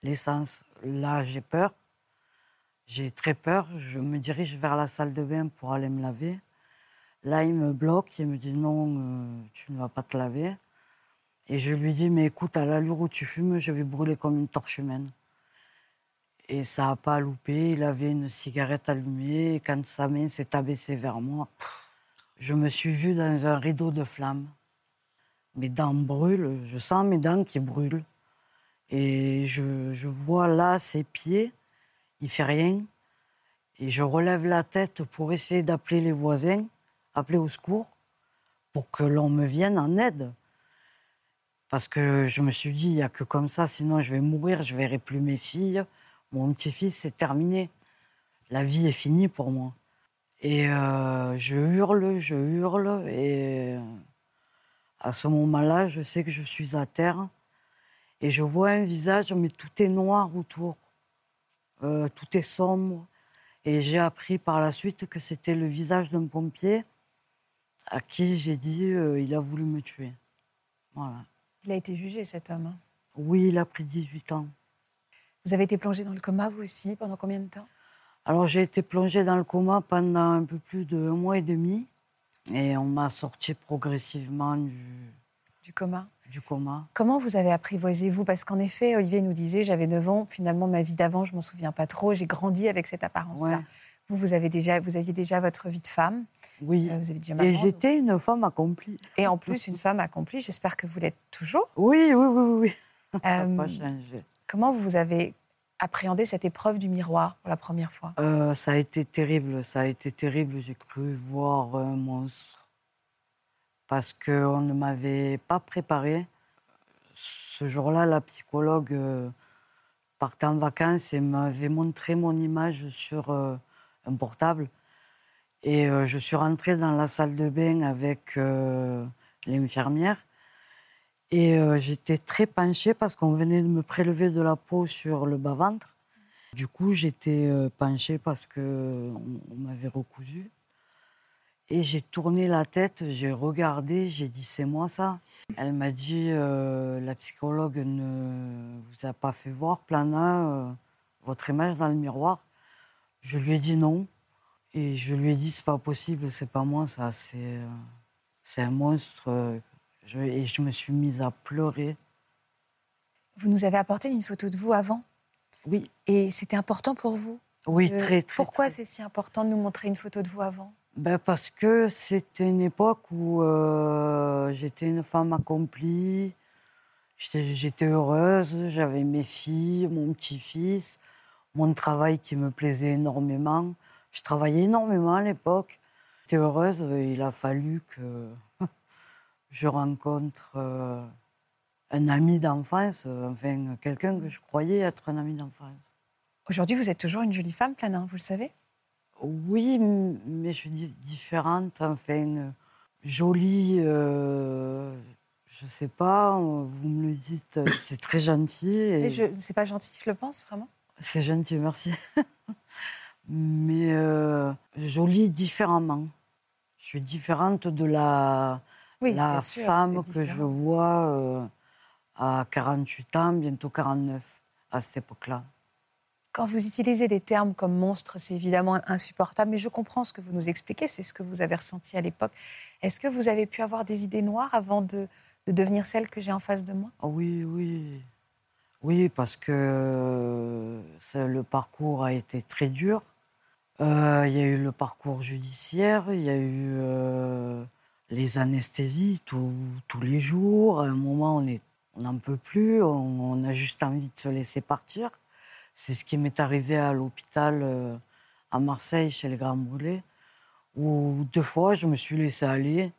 l'essence. Là, j'ai peur. J'ai très peur. Je me dirige vers la salle de bain pour aller me laver. Là, il me bloque. Il me dit non, euh, tu ne vas pas te laver. Et je lui dis, mais écoute, à l'allure où tu fumes, je vais brûler comme une torche humaine. Et ça n'a pas loupé. Il avait une cigarette allumée. Quand sa main s'est abaissée vers moi, je me suis vue dans un rideau de flammes. Mes dents brûlent. Je sens mes dents qui brûlent. Et je, vois là ses pieds. Il fait rien. Et je relève la tête pour essayer d'appeler les voisins, appeler au secours, pour que l'on me vienne en aide. Parce que je me suis dit, il n'y a que comme ça, sinon je vais mourir, je ne verrai plus mes filles. Mon petit-fils, c'est terminé. La vie est finie pour moi. Et euh, je hurle, je hurle, et à ce moment-là, je sais que je suis à terre. Et je vois un visage, mais tout est noir autour. Euh, tout est sombre. Et j'ai appris par la suite que c'était le visage d'un pompier à qui j'ai dit euh, il a voulu me tuer. Voilà. Il a été jugé, cet homme. hein. Oui, il a pris 18 ans. Vous avez été plongé dans le coma, vous aussi, pendant combien de temps? Alors j'ai été plongée dans le coma pendant un peu plus d'un mois et demi. Et on m'a sorti progressivement du, Du coma du coma. Comment vous avez apprivoisé, vous Parce qu'en effet, Olivier nous disait, j'avais 9 ans, finalement, ma vie d'avant, je m'en souviens pas trop, j'ai grandi avec cette apparence-là. Ouais. Vous, vous, avez déjà, vous aviez déjà votre vie de femme, Oui. euh, vous avez déjà maman, Et donc- j'étais une femme accomplie. et en plus une femme accomplie, j'espère que vous l'êtes toujours. Oui, oui, oui, oui. Euh, pas changé. comment vous avez appréhendé cette épreuve du miroir pour la première fois? Euh, ça a été terrible, ça a été terrible. J'ai cru voir un monstre. Parce qu'on ne m'avait pas préparé. Ce jour-là, la psychologue euh, partait en vacances et m'avait montré mon image sur euh, un portable. Et euh, je suis rentrée dans la salle de bain avec l'infirmière. Et j'étais très penchée parce qu'on venait de me prélever de la peau sur le bas-ventre. Du coup, j'étais penchée parce qu'on on, m'avait recousu. Et j'ai tourné la tête, j'ai regardé, j'ai dit c'est moi ça. Elle m'a dit euh, la psychologue ne vous a pas fait voir Plana euh, votre image dans le miroir. Je lui ai dit non. Et je lui ai dit c'est pas possible, c'est pas moi ça, c'est euh, c'est un monstre. je- et je me suis mise à pleurer. Vous nous avez apporté une photo de vous avant, Oui, et c'était important pour vous? Oui, très, très. Pourquoi très. c'est si important de nous montrer une photo de vous avant? Ben Parce que c'était une époque où euh, j'étais une femme accomplie, j'étais heureuse, j'avais mes filles, mon petit-fils, mon travail qui me plaisait énormément. Je travaillais énormément à l'époque. J'étais heureuse, il a fallu que je rencontre euh, un ami d'enfance, enfin quelqu'un que je croyais être un ami d'enfance. Aujourd'hui, vous êtes toujours une jolie femme, Planin, vous le savez? Oui, mais je suis différente, enfin jolie, euh, je sais pas, vous me le dites, c'est très gentil. Et... je c'est pas gentil, je le pense vraiment? C'est gentil, merci. mais euh, jolie différemment. Je suis différente de la, la femme que je vois euh, à 48 ans, bientôt 49, à cette époque-là. Quand vous utilisez des termes comme monstre, c'est évidemment insupportable, mais je comprends ce que vous nous expliquez, c'est ce que vous avez ressenti à l'époque. Est-ce que vous avez pu avoir des idées noires avant de, devenir celle que j'ai en face de moi? Ah Oui, oui. Oui, parce que euh, le parcours a été très dur. Euh, il y a eu le parcours judiciaire, il y a eu euh, les anesthésies tous les jours. À un moment, on n'en peut plus, on, a juste envie de se laisser partir. C'est ce qui m'est arrivé à l'hôpital euh, à Marseille, chez les Grands Brûlés, où deux fois je me suis laissé aller,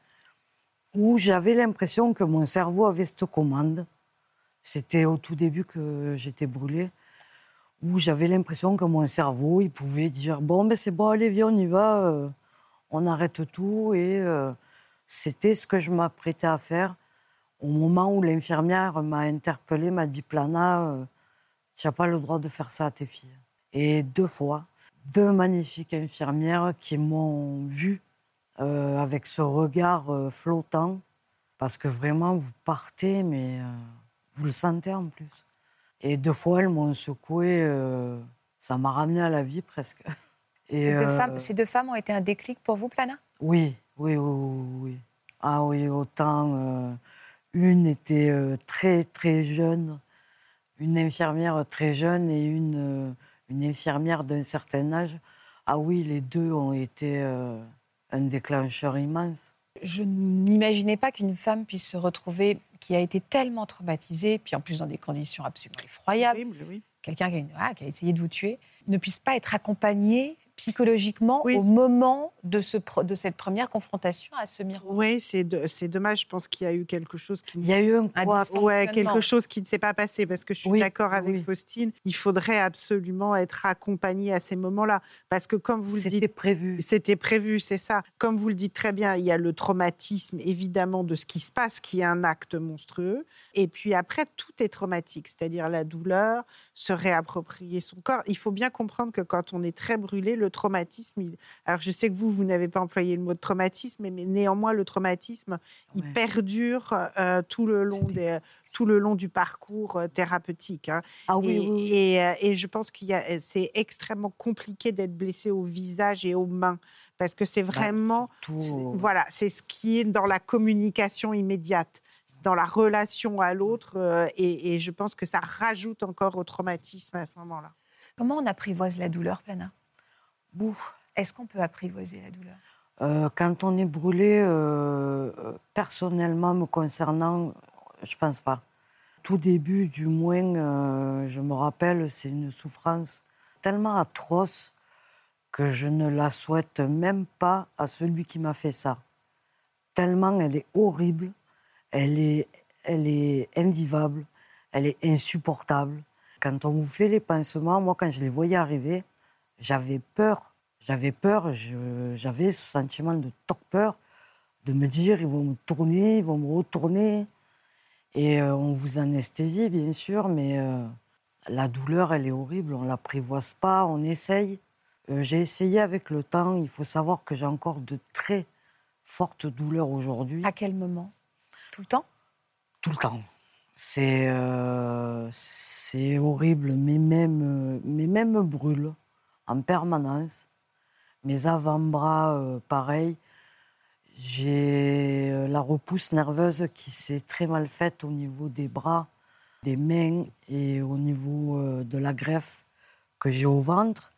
où j'avais l'impression que mon cerveau avait cette commande. C'était au tout début que j'étais brûlée, où j'avais l'impression que mon cerveau, il pouvait dire Bon, ben c'est bon, allez, viens, on y va, euh, on arrête tout. Et euh, c'était ce que je m'apprêtais à faire au moment où l'infirmière m'a interpellée, m'a dit Plana, tu n'as pas le droit de faire ça à tes filles. Et deux fois, deux magnifiques infirmières qui m'ont vu euh, avec ce regard euh, flottant, parce que vraiment, vous partez, mais euh, vous le sentez en plus. Et deux fois, elles m'ont secoué, ça m'a ramené à la vie presque. Et, ces, deux femmes, ces, deux femmes, ont été un déclic pour vous, Plana? Oui, oui, oui, oui. Ah oui, autant. une était très, très jeune une infirmière très jeune et une, euh, une infirmière d'un certain âge, ah oui, les deux ont été euh, un déclencheur immense. Je n'imaginais pas qu'une femme puisse se retrouver, qui a été tellement traumatisée, puis en plus dans des conditions absolument effroyables, quelqu'un qui, ah, qui, a essayé de vous tuer, ne puisse pas être accompagnée psychologiquement au moment de, ce, de cette première confrontation à ce miroir. Oui, c'est dommage. Je pense qu'il y a eu quelque chose qui. Il y a eu un ouais, quelque chose qui ne s'est pas passé parce que je suis d'accord avec Faustine. Il faudrait absolument être accompagné à ces moments-là parce que comme vous le dites, c'était prévu. C'était prévu, c'est ça. Comme vous le dites très bien, il y a le traumatisme évidemment de ce qui se passe, qui est un acte monstrueux, et puis après tout est traumatique, c'est-à-dire la douleur, se réapproprier son corps. Il faut bien comprendre que quand on est très brûlé, le traumatisme, alors je sais que vous, vous n'avez pas employé le mot de traumatisme, mais néanmoins, le traumatisme, il perdure euh, tout, le long des, tout le long du parcours euh, thérapeutique. Hein. Ah oui, et, oui, Et, euh, et, je pense qu'il c'est extrêmement compliqué d'être blessé au visage et aux mains parce que c'est bah, vraiment, voilà, c'est ce qui est dans la communication immédiate dans la relation à l'autre, et, et, je pense que ça rajoute encore au traumatisme à ce moment-là. Comment on apprivoise la douleur, Plana? Est-ce qu'on peut apprivoiser la douleur? Euh, Quand on est brûlé, euh, personnellement, me concernant, je pense pas. Tout début, du moins, euh, je me rappelle, c'est une souffrance tellement atroce que je ne la souhaite même pas à celui qui m'a fait ça. Tellement elle est horrible, elle est, elle est invivable, elle est insupportable. Quand on vous fait les pansements, moi, quand je les voyais arriver, j'avais peur. J'avais peur, j'avais ce sentiment de peur, de me dire ils vont me tourner, ils vont me retourner. Et euh, on vous anesthésie, bien sûr, mais euh, la douleur, elle est horrible, on ne l'apprivoise pas, on essaye. Euh, j'ai essayé avec le temps, il faut savoir que j'ai encore de très fortes douleurs aujourd'hui. À quel moment? Tout le temps? Tout le temps. C'est c'est horrible, mes mêmes, mes mêmes brûlent en permanence. Mes avant-bras, euh, pareil. J'ai euh, la repousse nerveuse qui s'est très mal faite au niveau des bras, des mains et au niveau euh, de la greffe que j'ai au ventre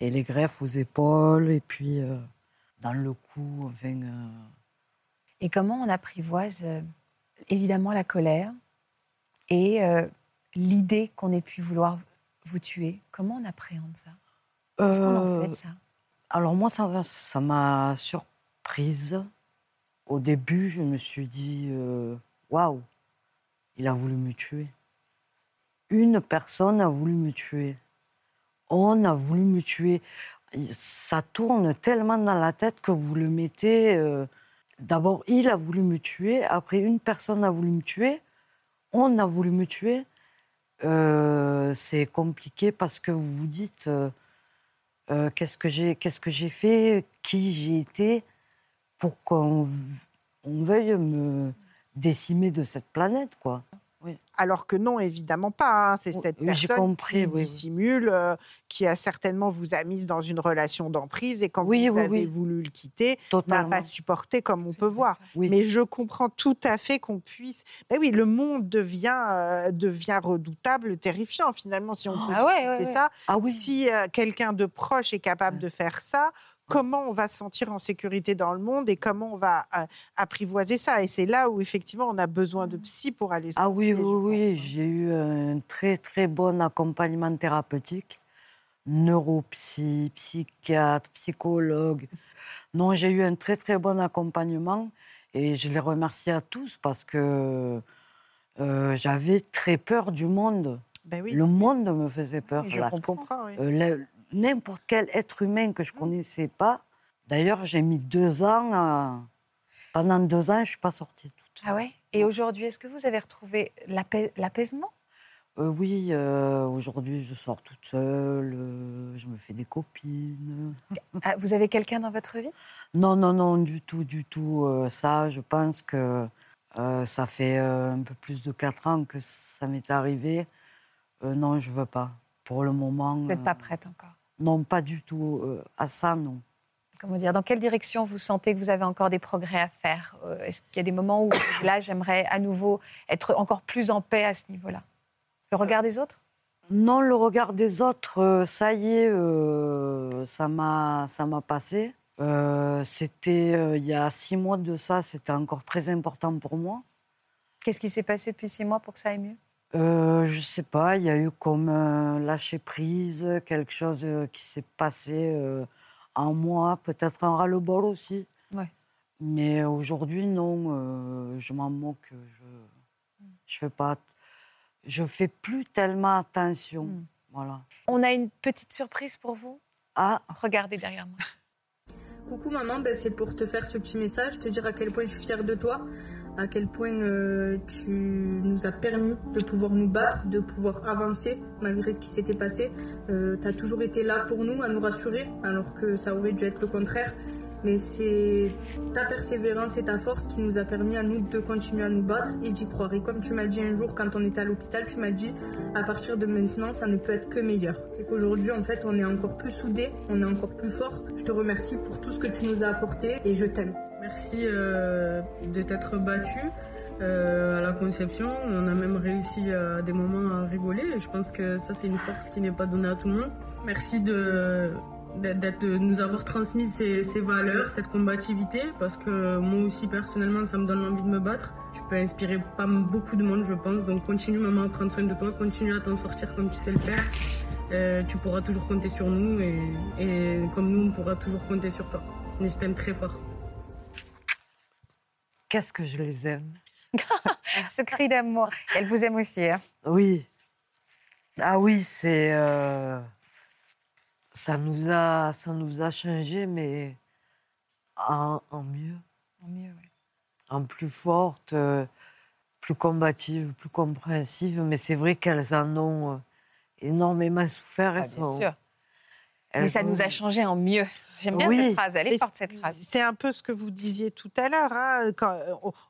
et les greffes aux épaules et puis dans le cou. Euh, Et comment on apprivoise euh, évidemment la colère et euh, l'idée qu'on ait pu vouloir vous tuer? Comment on appréhende ça? Qu'est-ce qu'on en euh, fait ça? Alors moi, ça m'a surprise. Au début, je me suis dit, euh, waouh, il a voulu me tuer. Une personne a voulu me tuer. On a voulu me tuer. Ça tourne tellement dans la tête que vous le mettez. euh, D'abord, il a voulu me tuer. Après, une personne a voulu me tuer. On a voulu me tuer. Euh, C'est compliqué parce que vous vous dites. euh, euh, qu'est-ce que j'ai qu'est-ce que j'ai fait, qui j'ai été, pour qu'on on veuille me décimer de cette planète, quoi. Alors que non, évidemment pas. hein. C'est cette oui, personne compris, qui oui, dissimule, euh, qui a certainement vous a mise dans une relation d'emprise et quand vous avez voulu le quitter, n'a pas supporté comme on peut voir. ça. Mais je comprends tout à fait qu'on puisse. Ben oui, le monde devient, euh, devient redoutable, terrifiant finalement si on peut Ah ouais, ouais, c'est ouais. ça. Ah oui. Si euh, quelqu'un de proche est capable de faire ça, comment on va se sentir en sécurité dans le monde et comment on va euh, apprivoiser ça Et c'est là où effectivement on a besoin de psy pour aller. se Ah oui, oui, oui, hein. j'ai eu un très très bon accompagnement thérapeutique, neuropsy, psychiatre, psychologue. Non, j'ai eu un très très bon accompagnement et je les remercie à tous parce que euh, j'avais très peur du monde. Ben oui, Le monde me faisait peur. je là. comprends. oui. Euh, n'importe quel être humain que je connaissais pas. D'ailleurs, j'ai mis deux ans. à- Pendant deux ans, je suis pas sortie toute seule. Ah ouais? Et aujourd'hui, est-ce que vous avez retrouvé l'apais- l'apaisement? Euh, oui, euh, aujourd'hui, je sors toute seule. euh, je me fais des copines. Ah, Vous avez quelqu'un dans votre vie? Non, non, non, du tout, du tout. ça, je pense que ça fait un peu plus de quatre ans que ça m'est arrivé. Non, je veux pas. Pour le moment. Vous n'êtes pas prête encore Non, pas du tout. euh, à ça, non. Comment dire Dans quelle direction vous sentez que vous avez encore des progrès à faire Euh, Est-ce qu'il y a des moments où là, j'aimerais à nouveau être encore plus en paix à ce niveau-là? Le regard des autres? Non, le regard des autres, euh, ça y est, euh, ça m'a, ça m'a passé. C'était il y a six mois de ça, c'était encore très important pour moi. Qu'est-ce qui s'est passé depuis six mois pour que ça aille mieux? Euh, je sais pas, il y a eu comme un lâcher prise, quelque chose euh, qui s'est passé euh, en moi, peut-être un ras-le-bol aussi. Ouais. Mais aujourd'hui, non, euh, je m'en moque. Je, je fais pas, je fais plus tellement attention. Mm. Voilà. On a une petite surprise pour vous. Ah, Regardez derrière moi. Coucou maman, ben, c'est pour te faire ce petit message, te dire à quel point je suis fière de toi, à quel point euh, tu nous as permis de pouvoir nous battre, de pouvoir avancer malgré ce qui s'était passé. tu as toujours été là pour nous, à nous rassurer, alors que ça aurait dû être le contraire. Mais c'est ta persévérance et ta force qui nous a permis à nous de continuer à nous battre et d'y croire. Et comme tu m'as dit un jour quand on était à l'hôpital, tu m'as dit à partir de maintenant, ça ne peut être que meilleur. C'est qu'aujourd'hui, en fait, on est encore plus soudés, on est encore plus fort. Je te remercie pour tout ce que tu nous as apporté et je t'aime. Merci euh, de t'être battu euh, à la conception. On a même réussi à des moments à rigoler. Je pense que ça, c'est une force qui n'est pas donnée à tout le monde. Merci de, de nous avoir transmis ces, ces valeurs, cette combativité, parce que moi aussi, personnellement, ça me donne envie de me battre. Tu peux inspirer pas beaucoup de monde, je pense. Donc continue, maman, à prendre soin de toi. Continue à t'en sortir comme tu sais le faire. Euh, tu pourras toujours compter sur nous et, et comme nous, on pourra toujours compter sur toi. Je t'aime très fort. Qu'est-ce que je les aime? Ce cri d'amour. Elle vous aime aussi. hein? Oui. Ah oui, c'est. euh, ça, nous a, ça nous a changé, mais en, en mieux, Tant mieux, ouais. en plus forte, euh, plus combative, plus compréhensive. Mais c'est vrai qu'elles en ont euh, énormément souffert. Ah, elles bien sont- sûr. Mais ça nous a changé en mieux. J'aime bien Oui. cette phrase. Elle est Et forte, c'est- cette phrase. C'est un peu ce que vous disiez tout à l'heure. hein, quand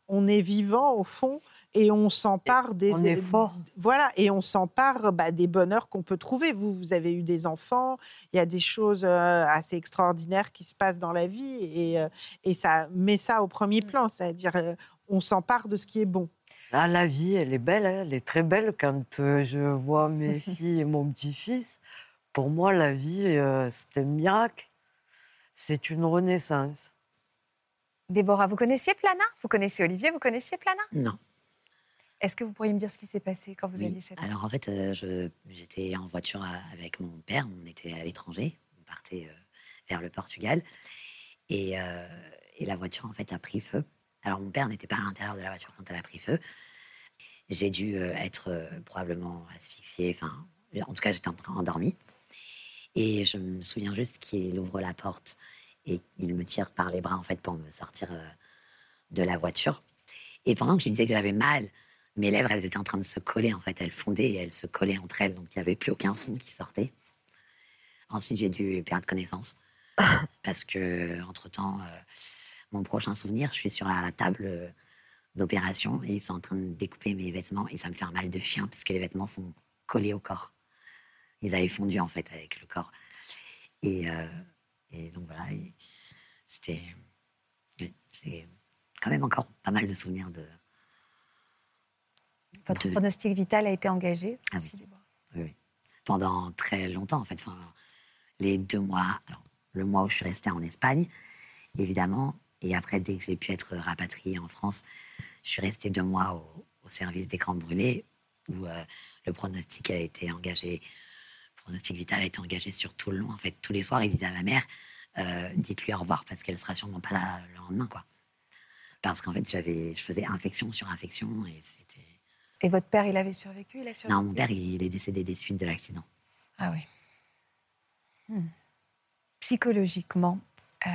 on- est vivant au fond et on s'empare des. on est fort. Voilà, et on s'empare bah, des bonheurs qu'on peut trouver. Vous, vous avez eu des enfants. Il y a des choses euh, assez extraordinaires qui se passent dans la vie et, euh, et ça met ça au premier Mm. plan. C'est-à-dire, euh, on s'empare de ce qui est bon. Ah, la vie, elle est belle, hein, elle est très belle quand euh, je vois mes filles et mon petit-fils. Pour moi, la vie, euh, c'est un miracle. C'est une renaissance. Déborah, vous connaissiez Plana? Vous connaissiez Olivier? Vous connaissiez Plana? Non. Est-ce que vous pourriez me dire ce qui s'est passé quand vous Oui. aviez 7 ans? Alors en fait, euh, je- j'étais en voiture euh, avec mon père, on était à l'étranger, on partait euh, vers le Portugal, et, euh, et la voiture en fait a pris feu. Alors mon père n'était pas à l'intérieur de la voiture quand elle a pris feu. J'ai dû euh, être euh, probablement asphyxiée, enfin, en tout cas j'étais en train endormie. Et je me souviens juste qu'il ouvre la porte et il me tire par les bras en fait pour me sortir euh, de la voiture. Et pendant que je disais que j'avais mal, mes lèvres, elles étaient en train de se coller, en fait. Elles fondaient et elles se collaient entre elles, donc il n'y avait plus aucun son qui sortait. Ensuite, j'ai dû perdre connaissance. Parce que, entre-temps, euh, mon prochain souvenir, je suis sur la table euh, d'opération et ils sont en train de découper mes vêtements et ça me fait un mal de chien parce que les vêtements sont collés au corps. Ils avaient fondu, en fait, avec le corps. Et, euh, et donc, voilà. C'était. J'ai quand même encore pas mal de souvenirs de. Votre de- pronostic vital a été engagé Ah aussi, Oui, oui. Pendant très longtemps, en fait. Enfin, les deux mois, alors, le mois où je suis restée en Espagne, évidemment, et après, dès que j'ai pu être rapatriée en France, je suis restée deux mois au, au service d'écran brûlé, où euh, le pronostic a été engagé, pronostic vital a été engagé sur tout le long. En fait, tous les soirs, il disait à ma mère, euh, dites-lui au revoir parce qu'elle sera sûrement pas là le lendemain, quoi. Parce qu'en fait, j'avais, je faisais infection sur infection et c'était. Et votre père, il avait survécu Il a survécu? Non, mon père, il est décédé des suites de l'accident. Ah oui. Hmm. Psychologiquement, euh,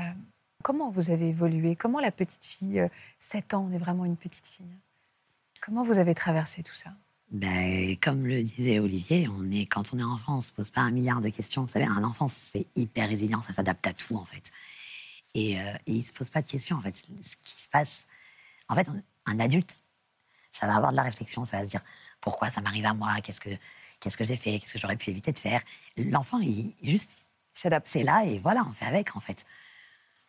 comment vous avez évolué? Comment la petite fille, euh, 7 ans, on est vraiment une petite fille. hein. Comment vous avez traversé tout ça? Ben, comme le disait Olivier, on est, quand on est enfant, on se pose pas un milliard de questions. Vous savez, un enfant, c'est hyper résilient, ça s'adapte à tout, en fait. Et, euh, et il se pose pas de questions, en fait. Ce qui se passe, en fait, un adulte, ça va avoir de la réflexion, ça va se dire pourquoi ça m'arrive à moi, qu'est-ce que, qu'est-ce que j'ai fait, qu'est-ce que j'aurais pu éviter de faire? L'enfant, il juste, s'adapte. C'est là et voilà, on fait avec, en fait.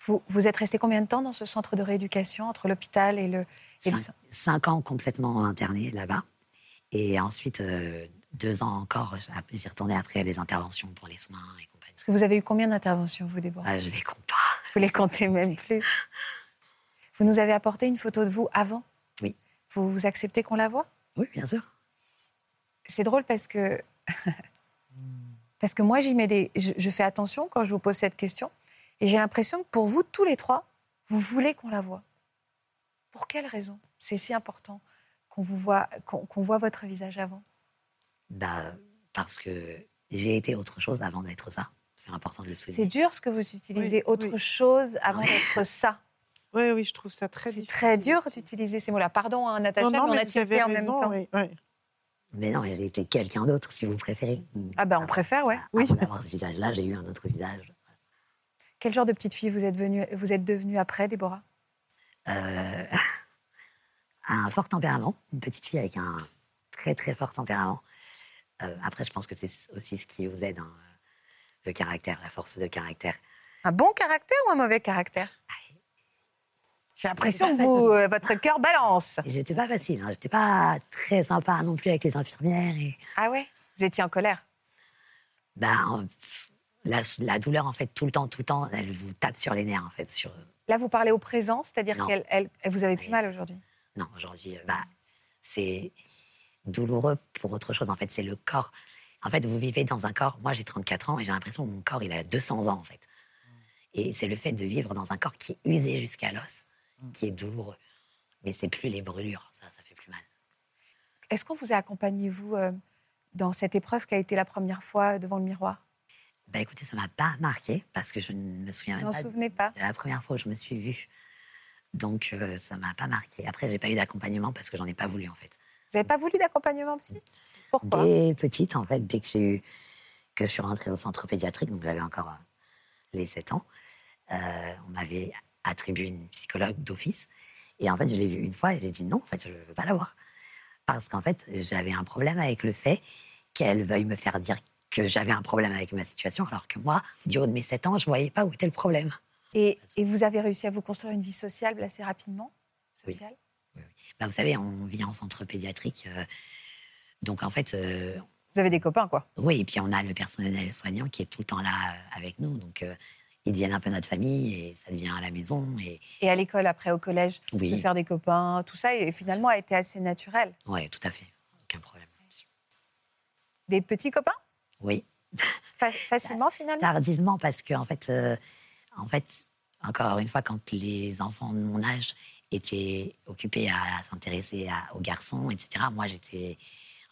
Vous, vous êtes resté combien de temps dans ce centre de rééducation entre l'hôpital et le, et le cinq ans complètement interné là-bas. Et ensuite, euh, deux ans encore, j'y retournais après les interventions pour les soins et compagnie. Parce que vous avez eu combien d'interventions, vous, Déborah? Ah, je les compte pas. Vous les comptez même plus. Vous nous avez apporté une photo de vous avant? Oui. Vous, vous acceptez qu'on la voit? Oui, bien sûr. C'est drôle parce que. parce que moi, j'y mets des. Je, je fais attention quand je vous pose cette question. Et j'ai l'impression que pour vous, tous les trois, vous voulez qu'on la voie. Pour quelle raison? C'est si important qu'on vous voit, qu'on qu'on voit votre visage avant? Bah, parce que j'ai été autre chose avant d'être ça. C'est important de le souligner. C'est dur ce que vous utilisez, Oui, autre oui. chose avant d'être ça. Oui, oui, je trouve ça très C'est difficile. très dur d'utiliser ces mots-là. Pardon, hein, Natacha, Non, non, mais on mais a tilté en même temps. oui, oui. Mais non, j'ai été quelqu'un d'autre, si vous préférez. Ah ben, on préfère, ouais. Oui. Avant d'avoir ce visage-là, j'ai eu un autre visage. Quel genre de petite fille vous êtes, venue, vous êtes devenue après, Déborah? Euh, un fort tempérament, une petite fille avec un très très fort tempérament. Euh, après, je pense que c'est aussi ce qui vous aide, hein, le caractère, la force de caractère. Un bon caractère ou un mauvais caractère? J'ai l'impression que vous, euh, votre cœur balance. J'étais pas facile, hein, j'étais pas très sympa non plus avec les infirmières. Et... Ah ouais? Vous étiez en colère? Ben, en- la, la douleur, en fait, tout le temps, tout le temps, elle vous tape sur les nerfs, en fait. Sur... Là, vous parlez au présent, c'est-à-dire qu'elle elle, elle vous avez plus mal aujourd'hui? Non, aujourd'hui, euh, bah, c'est douloureux pour autre chose, en fait. C'est le corps. En fait, vous vivez dans un corps. Moi, j'ai 34 ans et j'ai l'impression que mon corps, il a 200 ans, en fait. Et c'est le fait de vivre dans un corps qui est usé jusqu'à l'os, qui est douloureux. Mais c'est plus les brûlures, ça, ça fait plus mal. Est-ce qu'on vous a accompagné, vous, euh, dans cette épreuve qui a été la première fois devant le miroir? Bah écoutez, ça m'a pas marqué parce que je ne me souviens Vous même en pas souvenez pas? de la première fois où je me suis vue. Donc euh, ça m'a pas marqué. Après, j'ai pas eu d'accompagnement parce que j'en ai pas voulu en fait. Vous n'avez pas voulu d'accompagnement psy? Pourquoi? Dès petite, en fait, dès que j'ai eu que je suis rentrée au centre pédiatrique, donc j'avais encore euh, les 7 ans, euh, on m'avait attribué une psychologue d'office. Et en fait, je l'ai vue une fois et j'ai dit non, en fait, je ne veux pas la voir. Parce qu'en fait, j'avais un problème avec le fait qu'elle veuille me faire dire que j'avais un problème avec ma situation, alors que moi, du haut de mes 7 ans, je ne voyais pas où était le problème. Et, et vous avez réussi à vous construire une vie sociale assez rapidement Sociale? Bah, vous savez, on vit en centre pédiatrique. euh, donc en fait, euh, Vous avez des copains, quoi Oui, et puis on a le personnel soignant qui est tout le temps là euh, avec nous. Donc, euh, ils deviennent un peu notre famille et ça devient à la maison. Et, Et à l'école, après, au collège, Oui. se faire des copains, tout ça, et finalement, a été assez naturel. ouais, tout à fait, aucun problème. Des petits copains? Oui, Fa- Facilement, finalement? Tardivement parce que en fait, en fait, encore une fois, quand les enfants de mon âge étaient occupés à s'intéresser aux garçons, etc., moi j'étais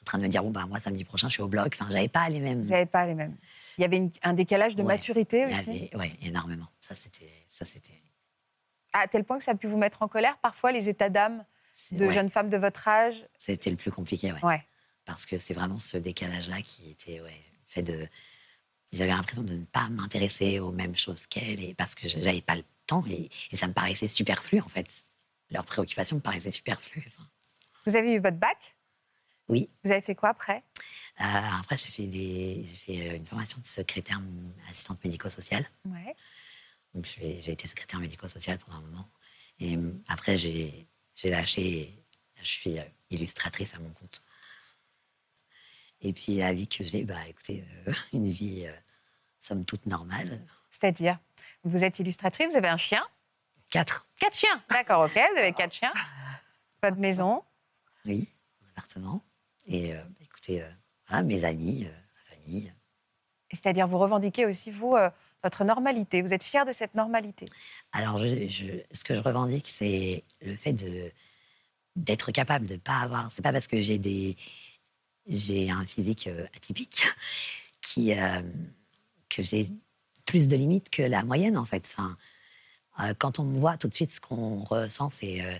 en train de me dire bon bah moi samedi prochain je suis au bloc. Enfin, j'avais pas les mêmes. Vous n'avez pas les mêmes. Il y avait une- un décalage de Ouais, maturité aussi, ouais, énormément. Ça c'était, ça c'était. à tel point que ça a pu vous mettre en colère, parfois, les états d'âme de ouais, jeunes femmes de votre âge? C'était le plus compliqué, ouais. Ouais. Parce que c'est vraiment ce décalage-là qui était ouais, fait de. J'avais l'impression de ne pas m'intéresser aux mêmes choses qu'elles et parce que j'avais pas le temps et, et ça me paraissait superflu en fait. Leurs préoccupations me paraissaient superflues. Vous avez eu votre bac? Oui. Vous avez fait quoi après? Euh, après, j'ai fait, des- j'ai fait euh, une formation de secrétaire assistante médico-sociale. Ouais. Donc, j'ai été secrétaire médico-sociale pendant un moment. Et après, j'ai j'ai lâché. Je suis euh, illustratrice à mon compte. Et puis, la vie que j'ai, bah, écoutez, euh, une vie, euh, somme toute normale. C'est-à-dire, vous êtes illustratrice, vous avez un chien Quatre, Quatre chiens D'accord, ok, vous avez quatre chiens. Votre maison oui, mon appartement. Et euh, écoutez, euh, voilà, mes amis, ma famille. C'est-à-dire, vous revendiquez aussi, vous, votre normalité. Vous êtes fier de cette normalité. Alors, je, je- ce que je revendique, c'est le fait de d'être capable de pas avoir. C'est pas parce que j'ai des j'ai un physique euh, atypique qui euh, que j'ai plus de limites que la moyenne en fait. Enfin, euh, quand on me voit, tout de suite, ce qu'on ressent, c'est euh,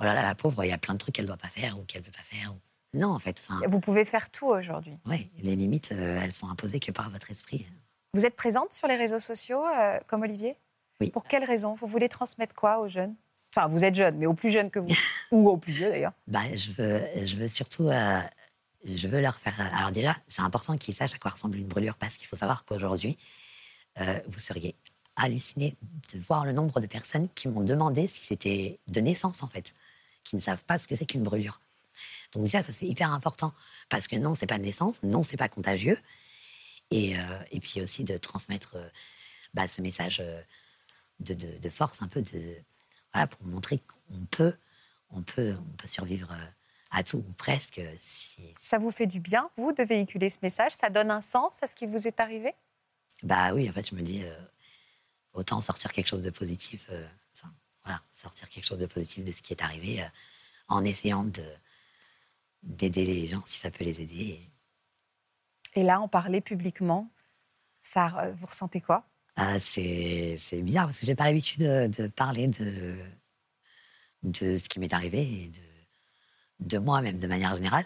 oh là là, la pauvre, il y a plein de trucs qu'elle doit pas faire ou qu'elle peut pas faire. ou- Non, en fait. Enfin, Vous pouvez faire tout aujourd'hui. ouais, les limites, elles sont imposées que par votre esprit. Vous êtes présente sur les réseaux sociaux, comme Olivier? Oui. Pour quelles raisons Vous voulez transmettre quoi aux jeunes? Enfin, vous êtes jeune, mais aux plus jeunes que vous. Ou aux plus vieux, d'ailleurs. Bah, je veux, je veux surtout, je veux leur faire. Alors déjà, c'est important qu'ils sachent à quoi ressemble une brûlure parce qu'il faut savoir qu'aujourd'hui, euh, vous seriez halluciné de voir le nombre de personnes qui m'ont demandé si c'était de naissance en fait, qui ne savent pas ce que c'est qu'une brûlure. Donc déjà, ça c'est hyper important parce que non, c'est pas de naissance, non, c'est pas contagieux, et, euh, et puis aussi de transmettre euh, bah, ce message de, de- force un peu de voilà pour montrer qu'on peut on peut, on peut survivre à tout, ou presque. Si, Ça vous fait du bien, vous, de véhiculer ce message? Ça donne un sens à ce qui vous est arrivé? Bah oui, en fait, je me dis, euh, autant sortir quelque chose de positif, euh, enfin, voilà, sortir quelque chose de positif de ce qui est arrivé, euh, en essayant de d'aider les gens si ça peut les aider. Et, Et là, en parler publiquement, ça, vous ressentez quoi? Ah, c'est c'est bizarre parce que j'ai pas l'habitude de, de parler de, de ce qui m'est arrivé et de, de moi même de manière générale.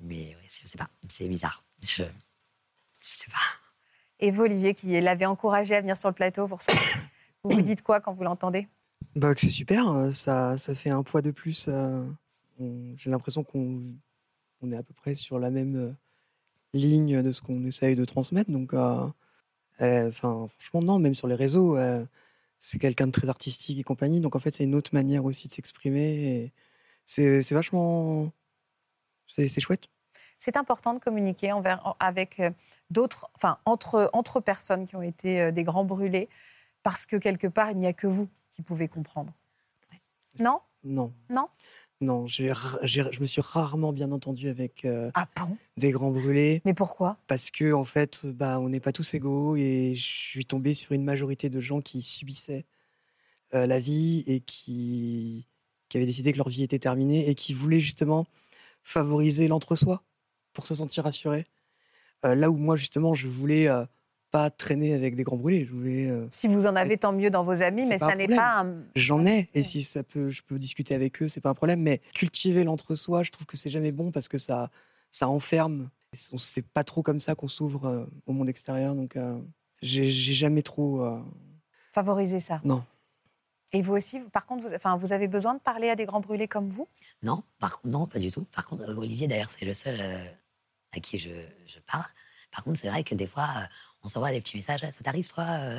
Mais ouais, je sais pas, c'est bizarre. Je, je sais pas. Et vous, Olivier, qui l'avez encouragé à venir sur le plateau pour ça, vous vous dites quoi quand vous l'entendez? Bah, que c'est super, euh, ça, ça fait un poids de plus. euh, J'ai l'impression qu'on on est à peu près sur la même euh, ligne de ce qu'on essaye de transmettre. Donc, euh, euh, enfin, franchement, non, même sur les réseaux, euh, c'est quelqu'un de très artistique et compagnie. Donc, en fait, c'est une autre manière aussi de s'exprimer. C'est vachement. C'est chouette. C'est important de communiquer envers, avec euh, d'autres, enfin, entre, entre personnes qui ont été euh, des grands brûlés, parce que quelque part, il n'y a que vous qui pouvez comprendre. Non? Non. Non? Non, je me suis rarement bien entendu avec euh, Ah bon? des grands brûlés. Mais pourquoi? Parce que en fait, bah, on n'est pas tous égaux et je suis tombé sur une majorité de gens qui subissaient euh, la vie et qui, qui avaient décidé que leur vie était terminée et qui voulaient justement favoriser l'entre-soi pour se sentir rassurés. Euh, là où moi justement, je voulais euh, pas traîner avec des grands brûlés, je voulais. euh, Si vous en avez, tant mieux dans vos amis, mais ça n'est pas un. J'en ai, et si ça peut, je peux discuter avec eux, c'est pas un problème. Mais cultiver l'entre-soi, je trouve que c'est jamais bon parce que ça, ça enferme. On- C'est pas trop comme ça qu'on s'ouvre au monde extérieur, donc j'ai jamais trop. Favoriser ça. Non. Et vous aussi, par contre, vous, enfin, vous avez besoin de parler à des grands brûlés comme vous? Non, par contre, non, pas du tout. Par contre, Olivier, d'ailleurs, c'est le seul euh, à qui je, je parle. Par contre, c'est vrai que des fois, euh, on s'envoie des petits messages. Ah, Ça t'arrive, toi, euh,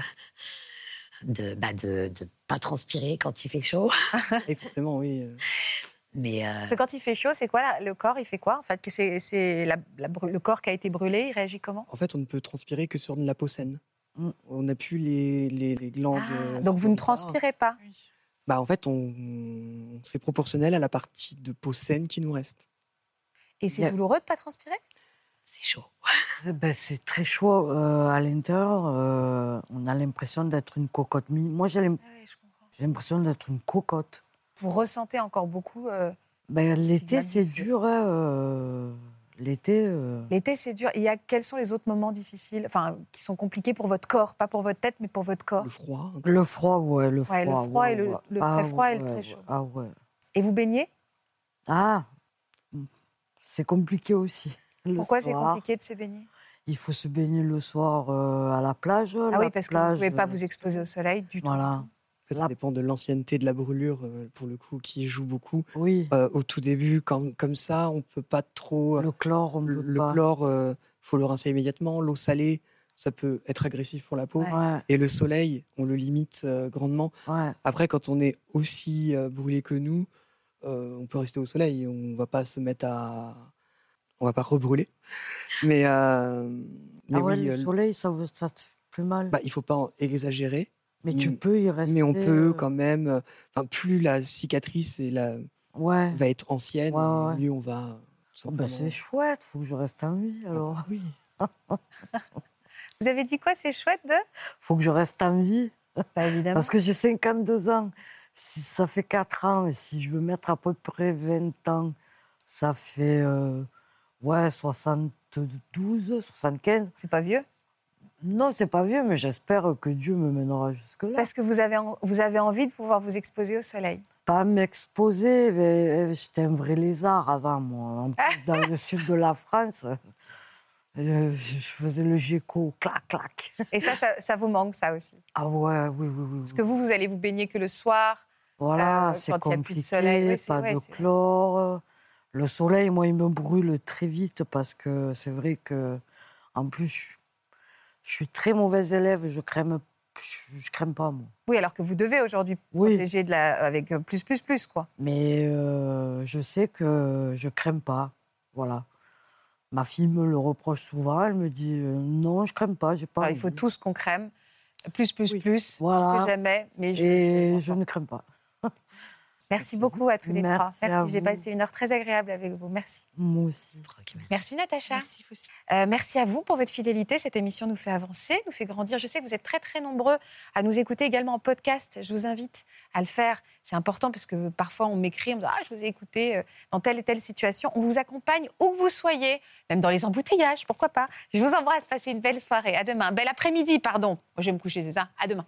de bah, de, de pas transpirer quand il fait chaud? Et forcément, oui. Mais euh, Parce que quand il fait chaud, c'est quoi là, le corps Il fait quoi En fait, c'est le corps qui a été brûlé, il réagit comment? En fait, on ne peut transpirer que sur de la peau saine. On n'a plus les, les, les glandes. Ah, euh, donc vous ne transpirez pas? Bah, en fait, on, c'est proportionnel à la partie de peau saine qui nous reste. Et c'est douloureux de pas transpirer? C'est chaud. Ben, c'est très chaud euh, à l'intérieur. euh, on a l'impression d'être une cocotte. Moi, j'ai l'im- j'ai l'impression d'être une cocotte. Vous ressentez encore beaucoup. euh, Ben, L'été, c'est dur. hein, euh, L'été. euh, L'été, c'est dur. Il y a quels sont les autres moments difficiles, enfin, qui sont compliqués pour votre corps, pas pour votre tête, mais pour votre corps? Le froid. Le froid, ouais, le froid. Ouais, le froid ouais, et le- ouais. le très froid et le très ouais. chaud. Ah ouais. Et vous baignez? Ah, c'est compliqué aussi. Pourquoi c'est compliqué de se baigner? Il faut se baigner le soir euh, à la plage. Ah la oui, parce que vous ne pouvez pas euh, vous exposer au soleil du tout. Voilà. Fait, ça dépend de l'ancienneté de la brûlure, euh, pour le coup, qui joue beaucoup. Oui, Euh, au tout début, quand, comme ça, on peut pas trop. le chlore, on le peut le pas. chlore, euh, faut le rincer immédiatement. L'eau salée, ça peut être agressif pour la peau. Ouais. Et le soleil, on le limite euh, grandement. ouais. Après, quand on est aussi euh, brûlé que nous, euh, on peut rester au soleil. On va pas se mettre à. On va pas rebrûler. Mais, euh, mais ah ouais, oui, le euh, soleil, ça, ça te fait plus mal. bah, il faut pas en exagérer. Mais tu mm, peux y rester. Mais on peut euh, quand même. euh, Enfin, plus la cicatrice et la, Ouais. va être ancienne, Ouais, mieux on va. Oh, ben, c'est chouette, faut que je reste en vie alors. Ah oui. Vous avez dit quoi C'est chouette de Faut que je reste en vie. Pas évidemment. Parce que j'ai 52 ans. Si ça fait 4 ans, et si je veux mettre à peu près 20 ans, ça fait euh, ouais, 72, 75. C'est pas vieux? Non, c'est pas vieux, mais j'espère que Dieu me mènera jusque-là. Parce que vous avez, en- vous avez envie de pouvoir vous exposer au soleil. Pas m'exposer, mais euh, j'étais un vrai lézard avant, moi. En plus, dans le sud de la France, euh, je faisais le géco, clac, clac. Et ça, ça, ça vous manque, ça aussi. Ah ouais, oui, oui, oui. Parce que vous, vous allez vous baigner que le soir. Voilà, Euh, c'est plus de compliqué, soleil, ouais, pas ouais, de chlore. Le soleil, moi, il me brûle très vite parce que c'est vrai que, en plus, je, je suis très mauvaise élève, je crème, je, crème pas, moi. Oui, alors que vous devez aujourd'hui Oui. protéger de la, avec plus, plus, plus, quoi. Mais euh, je sais que je crème pas, voilà. Ma fille me le reproche souvent, elle me dit euh, non, je crème pas, j'ai pas. Alors, il faut tous qu'on crème. Plus, plus, plus, plus Voilà. que jamais. Mais je- Et je ne crème pas. Merci beaucoup à tous les trois. Merci à Merci, j'ai passé une heure très agréable avec vous. Merci. Moi aussi. Merci Natacha. Merci. Euh, merci à vous pour votre fidélité. Cette émission nous fait avancer, nous fait grandir. Je sais que vous êtes très très nombreux à nous écouter également en podcast. Je vous invite à le faire. C'est important parce que parfois on m'écrit, on me dit ah je vous ai écouté euh, dans telle et telle situation. On vous accompagne où que vous soyez, même dans les embouteillages, pourquoi pas. Je vous embrasse. Passez une belle soirée. À demain. Bel après-midi, pardon. Moi, je vais me coucher, c'est ça. À demain.